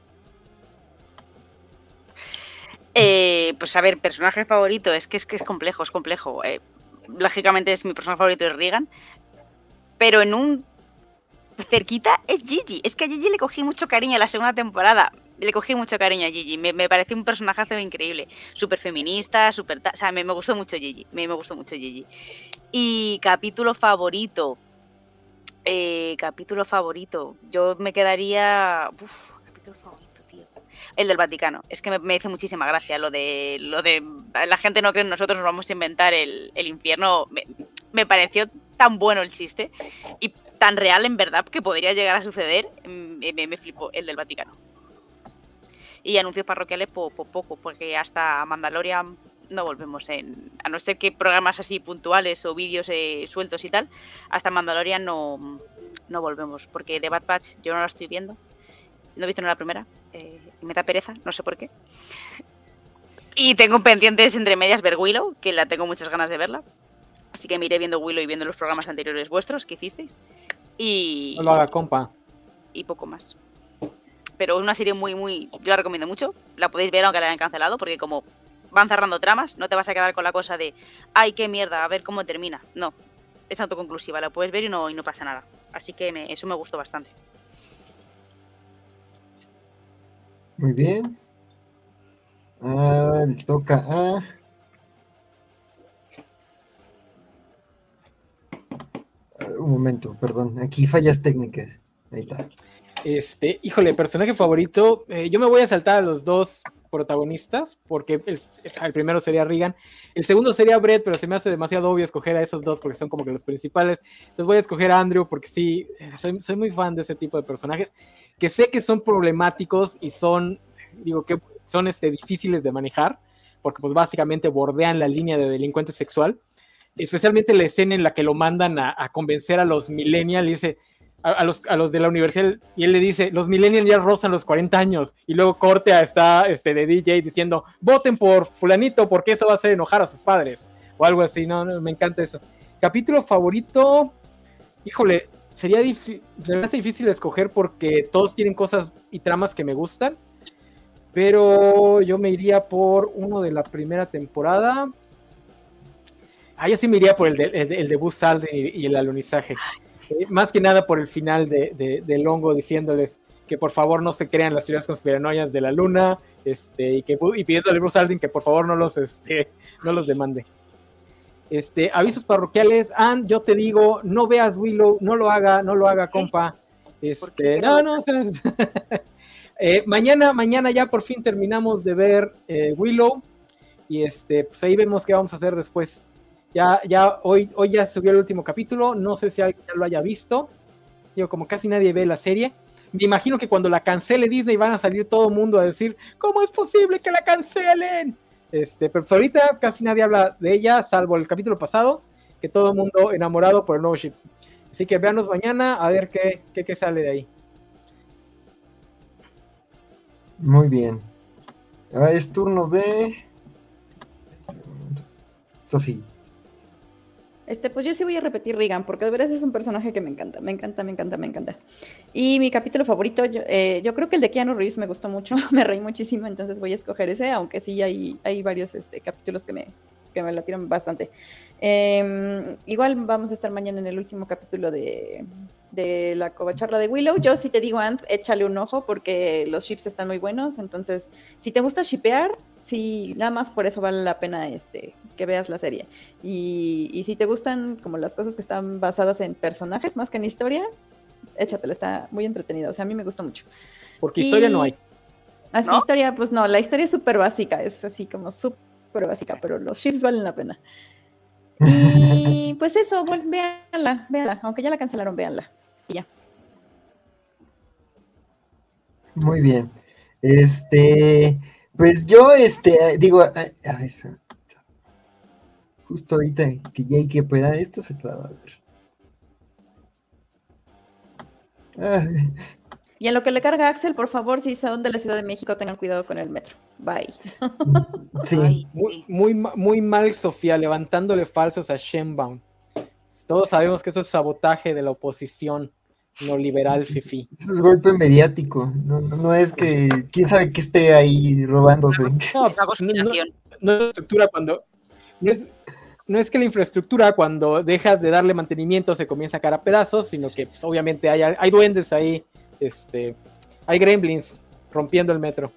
Eh, pues a ver, personaje favorito, es que es que es complejo, es complejo. Eh, lógicamente es mi personaje favorito es Regan, pero en un cerquita es Gigi. Es que a Gigi le cogí mucho cariño en la segunda temporada. Le cogí mucho cariño a Gigi. Me, me pareció un personaje increíble. Súper feminista, súper... O sea, me, me gustó mucho Gigi. Me, me gustó mucho Gigi. Y capítulo favorito. Eh, capítulo favorito. Yo me quedaría... Uf. El del Vaticano. Es que me, me hizo muchísima gracia lo de... Lo de la gente no cree en nosotros, nos vamos a inventar el, el infierno. Me, me pareció tan bueno el chiste y tan real en verdad que podría llegar a suceder. mm, Me, me, flipó el del Vaticano. Y anuncios parroquiales po, po- poco, porque hasta Mandalorian no volvemos en... A no ser que programas así puntuales o vídeos eh, sueltos y tal, hasta Mandalorian no, no volvemos, porque The Bad Batch yo no la estoy viendo. No he visto ni la primera. eh, y me da pereza, no sé por qué. Y tengo pendientes entre medias ver Willow, que la tengo muchas ganas de verla. Así que me iré viendo Willow y viendo los programas anteriores vuestros que hicisteis. Y, No lo haga, compa. y poco más. Pero es una serie muy, muy. Yo la recomiendo mucho. La podéis ver aunque la hayan cancelado, porque como van cerrando tramas, no te vas a quedar con la cosa de. ¡Ay, qué mierda! A ver cómo termina. No. Es autoconclusiva, la puedes ver y no, y no pasa nada. Así que me- eso me gustó bastante. Muy bien. Ah, toca a. Ah, Un momento, perdón. Aquí fallas técnicas. Ahí está. Este, híjole, personaje favorito. eh, yo me voy a saltar a los dos protagonistas, porque el, primero sería Regan, el segundo sería Brett, pero se me hace demasiado obvio escoger a esos dos porque son como que los principales. Entonces voy a escoger a Andrew porque sí, soy, soy muy fan de ese tipo de personajes, que sé que son problemáticos y son, digo, que son este, difíciles de manejar. porque pues básicamente bordean la línea de delincuente sexual. Especialmente la escena en la que lo mandan a, convencer a los millennials y dice, a, los, a los de la universidad, y él le dice, los millennials ya rozan los 40 años, y luego corte a está este, de DJ diciendo, voten por fulanito porque eso va a hacer enojar a sus padres, o algo así, no, me encanta eso. Capítulo favorito, híjole, sería difícil, se difícil escoger porque todos tienen cosas y tramas que me gustan. Pero yo me iría por uno de la primera temporada. Ah, yo sí me iría por el de, el, de Buzz Aldrin y, el alunizaje. Eh, más que nada por el final de, de, Longo diciéndoles que por favor no se crean las teorías conspiranoias de la luna este, y, que, y pidiéndole a Buzz Aldrin que por favor no los, este, no los demande. Este, avisos parroquiales. And, yo te digo, no veas Willow, no lo haga, no lo haga, compa. Este, no, no, eh, mañana, mañana ya por fin terminamos de ver eh, Willow. Y este, pues ahí vemos qué vamos a hacer después. Ya, ya, hoy, hoy ya subió el último capítulo. No sé si alguien ya lo haya visto. Digo, como casi nadie ve la serie. Me imagino que cuando la cancele Disney van a salir todo el mundo a decir, ¿cómo es posible que la cancelen? Este, pero pues ahorita casi nadie habla de ella, salvo el capítulo pasado, que todo el mundo enamorado por el nuevo ship. Así que véanos mañana a ver qué, qué, sale de ahí. Muy bien. Ahora es turno de Sofía. Este, pues yo sí voy a repetir Regan, porque de verdad es un personaje que me encanta, me encanta, me encanta, me encanta. Y mi capítulo favorito, yo, eh, creo que el de Keanu Reeves me gustó mucho, me reí muchísimo, entonces voy a escoger ese, aunque sí hay, hay varios este, capítulos que me, que me la tiran bastante. Em, igual vamos a estar mañana en el último capítulo de, de la covacharla de Willow. Yo sí te digo, Ant, échale un ojo porque los ships están muy buenos. Entonces, si te gusta shipear, sí, nada más por eso vale la pena este, que veas la serie. Y, si te gustan como las cosas que están basadas en personajes más que en historia, échatela, está muy entretenido. O sea, a mí me gustó mucho. Porque historia no hay. Así, historia, pues no, la historia es súper básica, es así como súper básica, pero los ships valen la pena. Y pues eso, bueno, véanla, véanla, aunque ya la cancelaron, véanla. Y ya. Muy bien. Este, pues yo, este, digo, a, ver, espera. Justo ahorita que ya que pueda esto se te va a ver. Y en lo que le carga Axel, por favor, si son de la Ciudad de México, tengan cuidado con el metro. Bye. Sí. Muy, muy, muy mal, Sofía, levantándole falsos a Shenbaum. Todos sabemos que eso es sabotaje de la oposición no liberal fifi. Eso es golpe mediático, no, no, es que quién sabe que esté ahí robándose. No, no, es estructura cuando no es, no es que la infraestructura cuando dejas de darle mantenimiento se comienza a caer a pedazos, sino que pues, obviamente hay, hay duendes ahí, este, hay gremlins rompiendo el metro.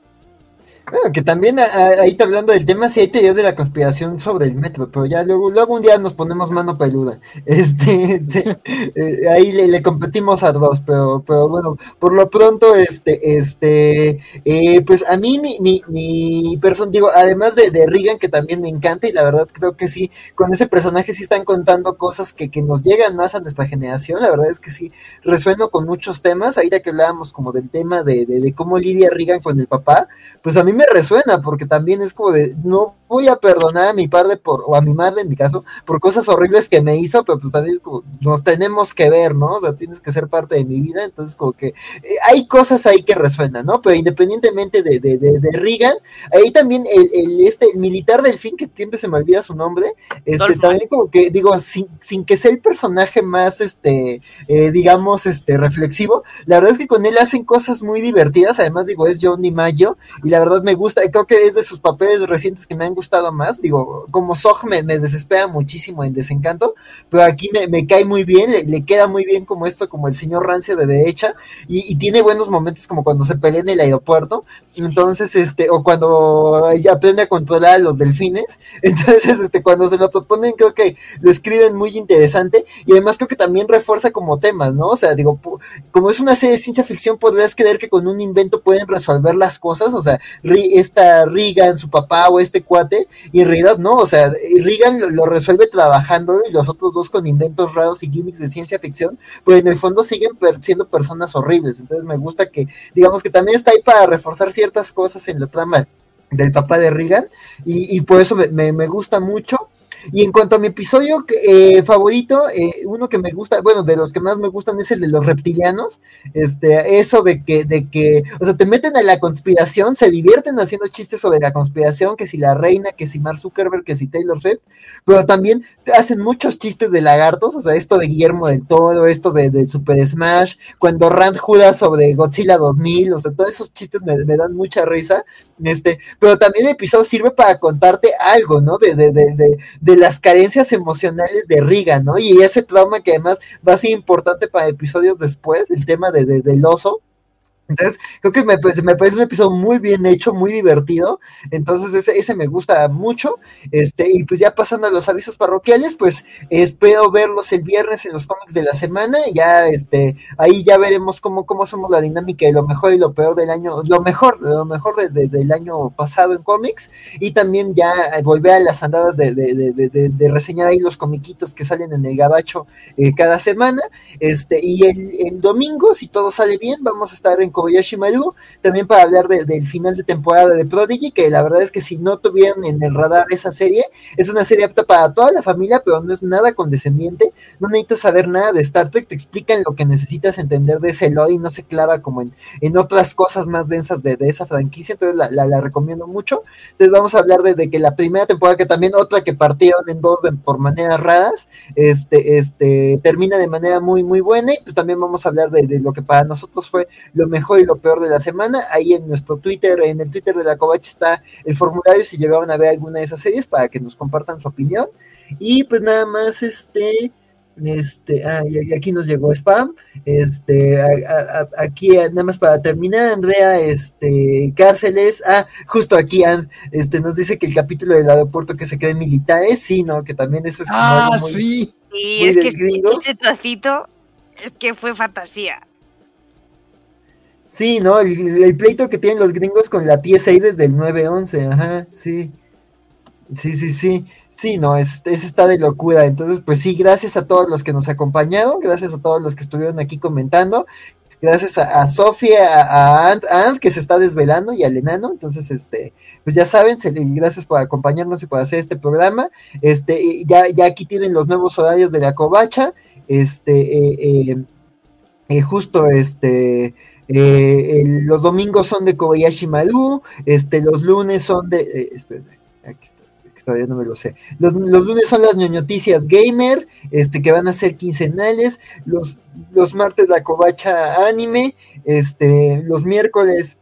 Bueno, que también ahí está hablando del tema, si hay teorías de la conspiración sobre el metro, pero ya luego, luego un día nos ponemos mano peluda. Este, este eh, ahí le, competimos a dos, pero, pero bueno, por lo pronto, este, este, eh, pues a mí mi, mi, mi persona, digo, además de, de Regan, que también me encanta, y la verdad creo que sí, con ese personaje sí están contando cosas que, que nos llegan más a nuestra generación, la verdad es que sí, resueno con muchos temas, ahí ya que hablábamos como del tema de, de, cómo lidia Regan con el papá, pues a mí me resuena, porque también es como de, no voy a perdonar a mi padre por, o a mi madre en mi caso, por cosas horribles que me hizo, pero pues también como, nos tenemos que ver, ¿no? O sea, tienes que ser parte de mi vida, entonces como que eh, hay cosas ahí que resuenan, ¿no? Pero independientemente de, de, de, Reagan, ahí también el, el, este, el militar del fin, que siempre se me olvida su nombre, este, también como que, digo, sin, sin que sea el personaje más, este, eh, digamos, este, reflexivo, la verdad es que con él hacen cosas muy divertidas, además digo, es Johnny Mayo, y la verdad me gusta, creo que es de sus papeles recientes que me han gustado más, digo, como Zog me, desespera muchísimo en Desencanto, pero aquí me, cae muy bien, le, queda muy bien como esto, como el señor rancio de derecha, y, tiene buenos momentos como cuando se pelea en el aeropuerto, entonces, este, o cuando aprende a controlar a los delfines, entonces, este, cuando se lo proponen, creo que lo escriben muy interesante, y además creo que también refuerza como temas, ¿no? O sea, digo, como es una serie de ciencia ficción, podrías creer que con un invento pueden resolver las cosas, o sea, esta Regan, su papá o este cuate, y en realidad no, o sea, Regan lo, resuelve trabajando y los otros dos con inventos raros y gimmicks de ciencia ficción, pero en el fondo siguen siendo personas horribles, entonces me gusta que, digamos que también está ahí para reforzar ciertas cosas en la trama del papá de Regan, y, y por eso me, me gusta mucho. Y en cuanto a mi episodio eh, favorito, eh, uno que me gusta, bueno, de los que más me gustan es el de los reptilianos. Este, eso de que, de que, o sea, te meten a la conspiración, se divierten haciendo chistes sobre la conspiración, que si la reina, que si Mark Zuckerberg, que si Taylor Swift, pero también hacen muchos chistes de lagartos, o sea, esto de Guillermo del Toro, esto de, Super Smash, cuando Rand juda sobre Godzilla 2000, o sea, todos esos chistes me, dan mucha risa. Este, pero también el episodio sirve para contarte algo, ¿no? De, de, de, de las carencias emocionales de Riga, ¿no? Y ese trauma que además va a ser importante para episodios después, el tema de, del oso, entonces, creo que me, me, parece un episodio muy bien hecho, muy divertido. Entonces, ese, ese, me gusta mucho. Este, y pues ya pasando a los avisos parroquiales, pues espero verlos el viernes en los cómics de la semana. Ya, este, ahí ya veremos cómo, cómo somos la dinámica de lo mejor y lo peor del año, lo mejor, lo mejor del año pasado en cómics. Y también ya volver a las andadas de, de, reseñar ahí los comiquitos que salen en el gabacho eh, cada semana. Este, y el, el domingo, si todo sale bien, vamos a estar en Kobayashi Maru, también para hablar del final de temporada de Prodigy, que la verdad es que si no tuvieran en el radar esa serie, es una serie apta para toda la familia, pero no es nada condescendiente, no necesitas saber nada de Star Trek, te explican lo que necesitas entender de ese lore y no se clava como en, en otras cosas más densas de, esa franquicia, entonces la, recomiendo mucho. Entonces vamos a hablar de, que la primera temporada, que también otra que partieron en dos por maneras raras, este, este, termina de manera muy, muy buena, y pues también vamos a hablar de, de lo que para nosotros fue lo mejor y lo peor de la semana. Ahí en nuestro Twitter, en el Twitter de la Covach está el formulario si llegaban a ver alguna de esas series para que nos compartan su opinión. Y pues nada más, este, este, ah, y aquí nos llegó spam. Este, aquí nada más para terminar, Andrea, este, Cárceles, ah, justo aquí, este, nos dice que el capítulo del aeropuerto que se queda en militares, sí, ¿no? Que también eso es ah, muy, sí. es que ese trocito es que fue fantasía. Sí, ¿no? El, pleito que tienen los gringos con la TSA desde el 911, ajá, sí. Sí, sí, sí. Sí, no, es, está de locura. Entonces, pues sí, gracias a todos los que nos acompañaron, gracias a todos los que estuvieron aquí comentando, gracias a, Sofía, a, Ant, que se está desvelando y al enano. Entonces, este, pues ya saben, gracias por acompañarnos y por hacer este programa. Este, ya, ya aquí tienen los nuevos horarios de la covacha. Este, eh, eh, eh justo este eh, los domingos son de Kobayashi Maru, este, los lunes son de. Eh, aquí está, todavía no me lo sé. Los, lunes son las ñoñoticias gamer, este, que van a ser quincenales. Los, los martes la Kobacha anime, este, los miércoles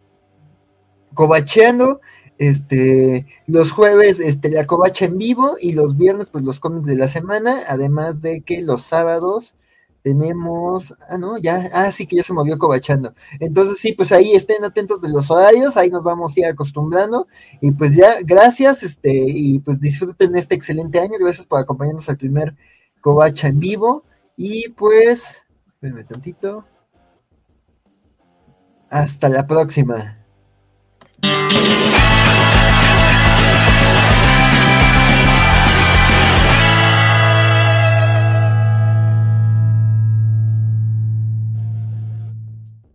Kobacheando, este, los jueves, este, la Kobacha en vivo, y los viernes, pues los cómics de la semana, además de que los sábados tenemos, ah, no, ya, ah, sí que ya se movió cobachando. Entonces, sí, pues ahí estén atentos de los horarios, ahí nos vamos a ir acostumbrando. Y pues ya, gracias, este, y pues disfruten este excelente año. Gracias por acompañarnos al primer covacha en vivo. Y pues, espérenme tantito. Hasta la próxima.